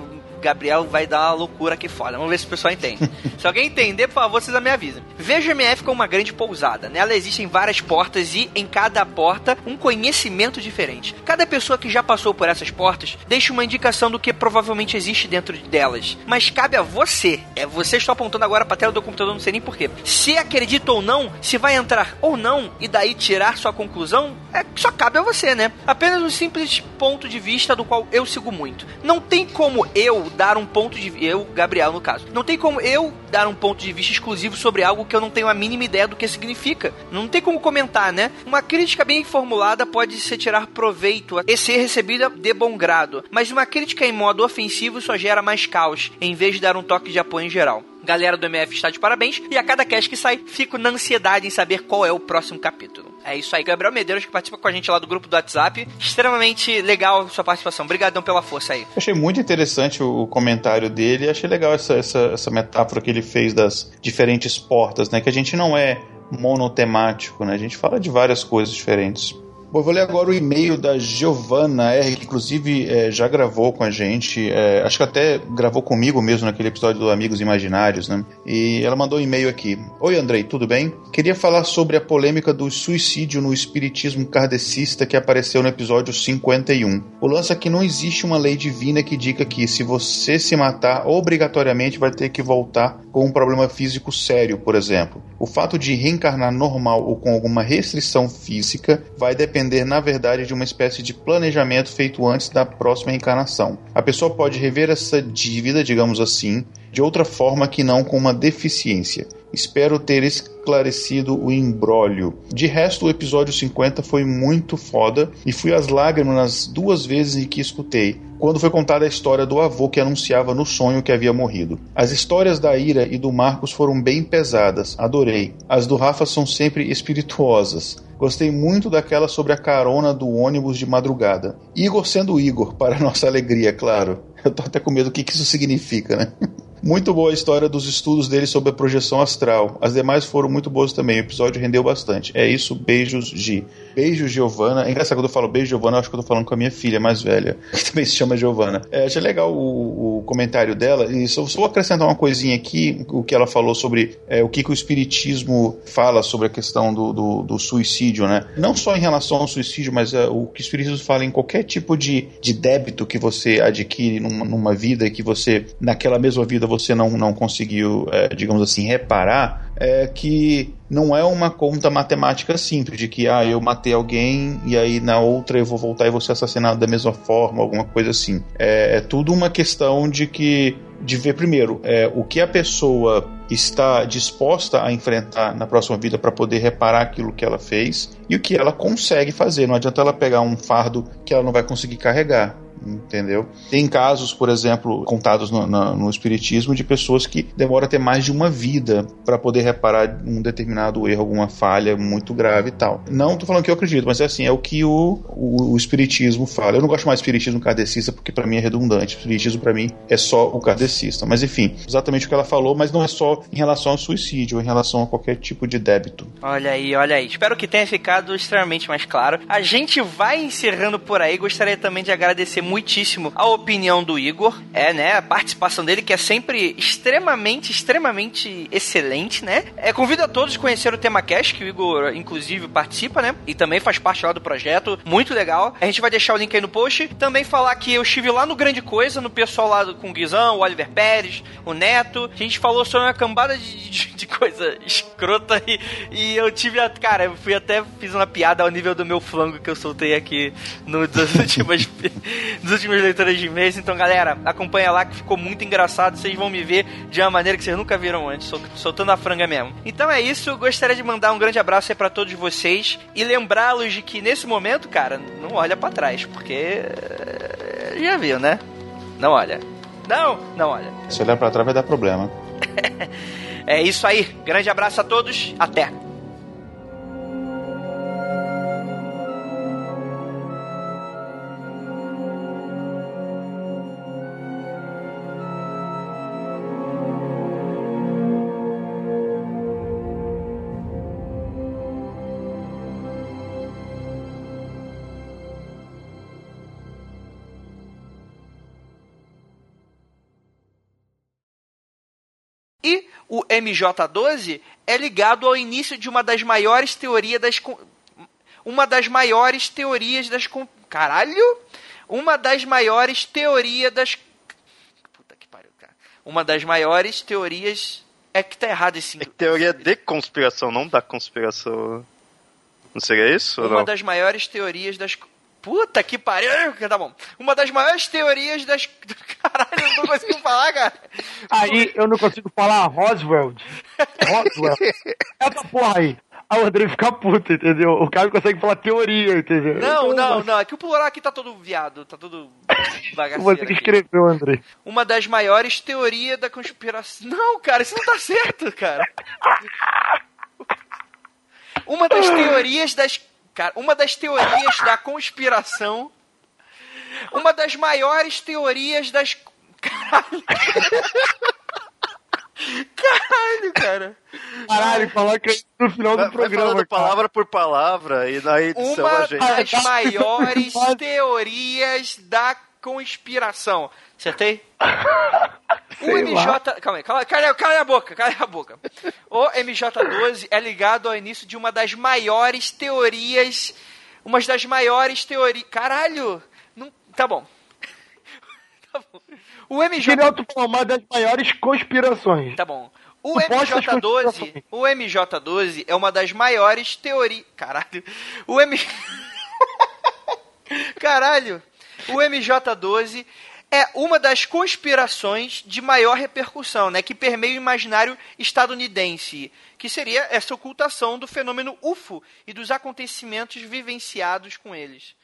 Gabriel vai dar uma loucura aqui fora. Vamos ver se o pessoal entende. se alguém entender, por favor, vocês me avisem. Veja o MF como uma grande pousada. Nela existem várias portas e, em cada porta, um conhecimento diferente. Cada pessoa que já passou por essas portas deixa uma indicação do que provavelmente existe dentro delas. Mas cabe a você. É você está apontando agora para a tela do computador, não sei nem porquê. Se acredita ou não, se vai entrar ou não, e daí tirar sua conclusão, é só cabe a você, né? Apenas um simples ponto de vista do qual eu sigo muito. Não tem como eu dar um ponto de eu, Gabriel no caso. Não tem como eu dar um ponto de vista exclusivo sobre algo que eu não tenho a mínima ideia do que significa. Não tem como comentar, né? Uma crítica bem formulada pode se tirar proveito e ser recebida de bom grado, mas uma crítica em modo ofensivo só gera mais caos, em vez de dar um toque de apoio em geral. Galera do MF está de parabéns e a cada cast que sai, fico na ansiedade em saber qual é o próximo capítulo. É isso aí, Gabriel Medeiros, que participa com a gente lá do grupo do WhatsApp. Extremamente legal sua participação. Obrigadão pela força aí. Achei muito interessante o comentário dele. Achei legal essa, essa, essa metáfora que ele fez das diferentes portas, né? Que a gente não é monotemático, né? A gente fala de várias coisas diferentes. Bom, vou ler agora o e-mail da Giovanna R, que inclusive é, já gravou com a gente, é, acho que até gravou comigo mesmo naquele episódio do Amigos Imaginários, né? E ela mandou um e-mail aqui. Oi, Andrei, tudo bem? Queria falar sobre a polêmica do suicídio no espiritismo kardecista que apareceu no episódio 51. O lance é que não existe uma lei divina que diga que se você se matar, obrigatoriamente vai ter que voltar com um problema físico sério, por exemplo. O fato de reencarnar normal ou com alguma restrição física vai depender, na verdade, de uma espécie de planejamento feito antes da próxima reencarnação. A pessoa pode rever essa dívida, digamos assim, de outra forma que não com uma deficiência. Espero ter esclarecido o embrólio. De resto, o episódio 50 foi muito foda e fui às lágrimas nas duas vezes em que escutei, quando foi contada a história do avô que anunciava no sonho que havia morrido. As histórias da Ira e do Marcos foram bem pesadas, adorei. As do Rafa são sempre espirituosas. Gostei muito daquela sobre a carona do ônibus de madrugada. Igor sendo Igor, para nossa alegria, claro. Eu tô até com medo do que isso significa, né? Muito boa a história dos estudos dele sobre a projeção astral. As demais foram muito boas também. O episódio rendeu bastante. É isso, beijos, Gi. Beijo, Giovana. É engraçado quando eu falo beijo, Giovana, eu acho que eu tô falando com a minha filha mais velha, que também se chama Giovana. É, achei legal o, o, comentário dela. E só, só vou acrescentar uma coisinha aqui, o que ela falou sobre é, o que, que, o Espiritismo fala sobre a questão do, do, do, suicídio, né? Não só em relação ao suicídio, mas é, o que o Espiritismo fala em qualquer tipo de, de débito que você adquire numa, numa vida e que você, naquela mesma vida, você não, não conseguiu, é, digamos assim, reparar é que não é uma conta matemática simples de que ah, eu matei alguém e aí na outra eu vou voltar e vou ser assassinado da mesma forma, alguma coisa assim. É, é tudo uma questão de que de ver primeiro é, o que a pessoa está disposta a enfrentar na próxima vida para poder reparar aquilo que ela fez e o que ela consegue fazer. Não adianta ela pegar um fardo que ela não vai conseguir carregar entendeu? Tem casos, por exemplo, contados no, no, no, Espiritismo de pessoas que demoram até mais de uma vida para poder reparar um determinado erro, alguma falha muito grave e tal. Não tô falando que eu acredito, mas é assim, é o que o, o, o Espiritismo fala. Eu não gosto mais de Espiritismo kardecista porque para mim é redundante. O Espiritismo para mim é só o kardecista. Mas enfim, exatamente o que ela falou, mas não é só em relação ao suicídio, é em relação a qualquer tipo de débito. Olha aí, olha aí. Espero que tenha ficado extremamente mais claro. A gente vai encerrando por aí. Gostaria também de agradecer muitíssimo a opinião do Igor, é, né? A participação dele, que é sempre extremamente, extremamente excelente, né? É, convido a todos a conhecer o tema Cash, que o Igor, inclusive, participa, né? E também faz parte lá do projeto. Muito legal. A gente vai deixar o link aí no post. Também falar que eu estive lá no Grande Coisa, no pessoal lá com o Guizão, o Oliver Pérez, o Neto. A gente falou sobre uma cambada de, de, de coisa escrota e, e eu tive, a, cara, eu fui até, fiz uma piada ao nível do meu flango que eu soltei aqui no, das últimas, das últimas leituras de mês. Então, galera, acompanha lá que ficou muito engraçado. Vocês vão me ver de uma maneira que vocês nunca viram antes, soltando a franga mesmo. Então é isso, gostaria de mandar um grande abraço aí pra todos vocês e lembrá-los de que nesse momento, cara, não olha para trás, porque eh, já viu, né? Não olha. Não, não olha. Se olhar para trás vai dar problema. é isso aí. Grande abraço a todos. Até. MJ12 é ligado ao início de uma das maiores teorias das uma das maiores teorias das caralho, uma das maiores teorias das puta que pariu, cara. Uma das maiores teorias é que tá errado esse é teoria de conspiração, não da conspiração. Não seria isso? Uma das maiores teorias das Puta que pariu. Tá bom. Uma das maiores teorias das. Caralho, eu não consigo falar, cara. Aí eu não consigo falar Roswell. Roswell. Essa porra aí. Aí o André fica puto, entendeu? O cara não consegue falar teoria, entendeu? Não, não, não. É que o plural aqui tá todo viado, tá todo bagaceiro. Você que escreveu, André. Uma das maiores teorias da conspiração. Não, cara, isso não tá certo, cara. Uma das teorias das Cara, uma das teorias da conspiração. Uma das maiores teorias das. Caralho. Caralho, cara. Caralho, coloca isso no final do programa. Vai palavra por palavra e na edição Uma a gente. das maiores teorias da conspiração. Acertei? o MJ. Calma aí, calma, cala, cala a boca, cala a boca. O MJ12 é ligado ao início de uma das maiores teorias. Uma das maiores teorias. Caralho! Tá bom. tá bom. O MJ. uma das maiores conspirações. Tá bom. O MJ12, o MJ12 é uma das maiores teorias. Caralho. O M. Caralho. O MJ12 é uma das conspirações de maior repercussão, né, que permeia o imaginário estadunidense, que seria essa ocultação do fenômeno UFO e dos acontecimentos vivenciados com eles.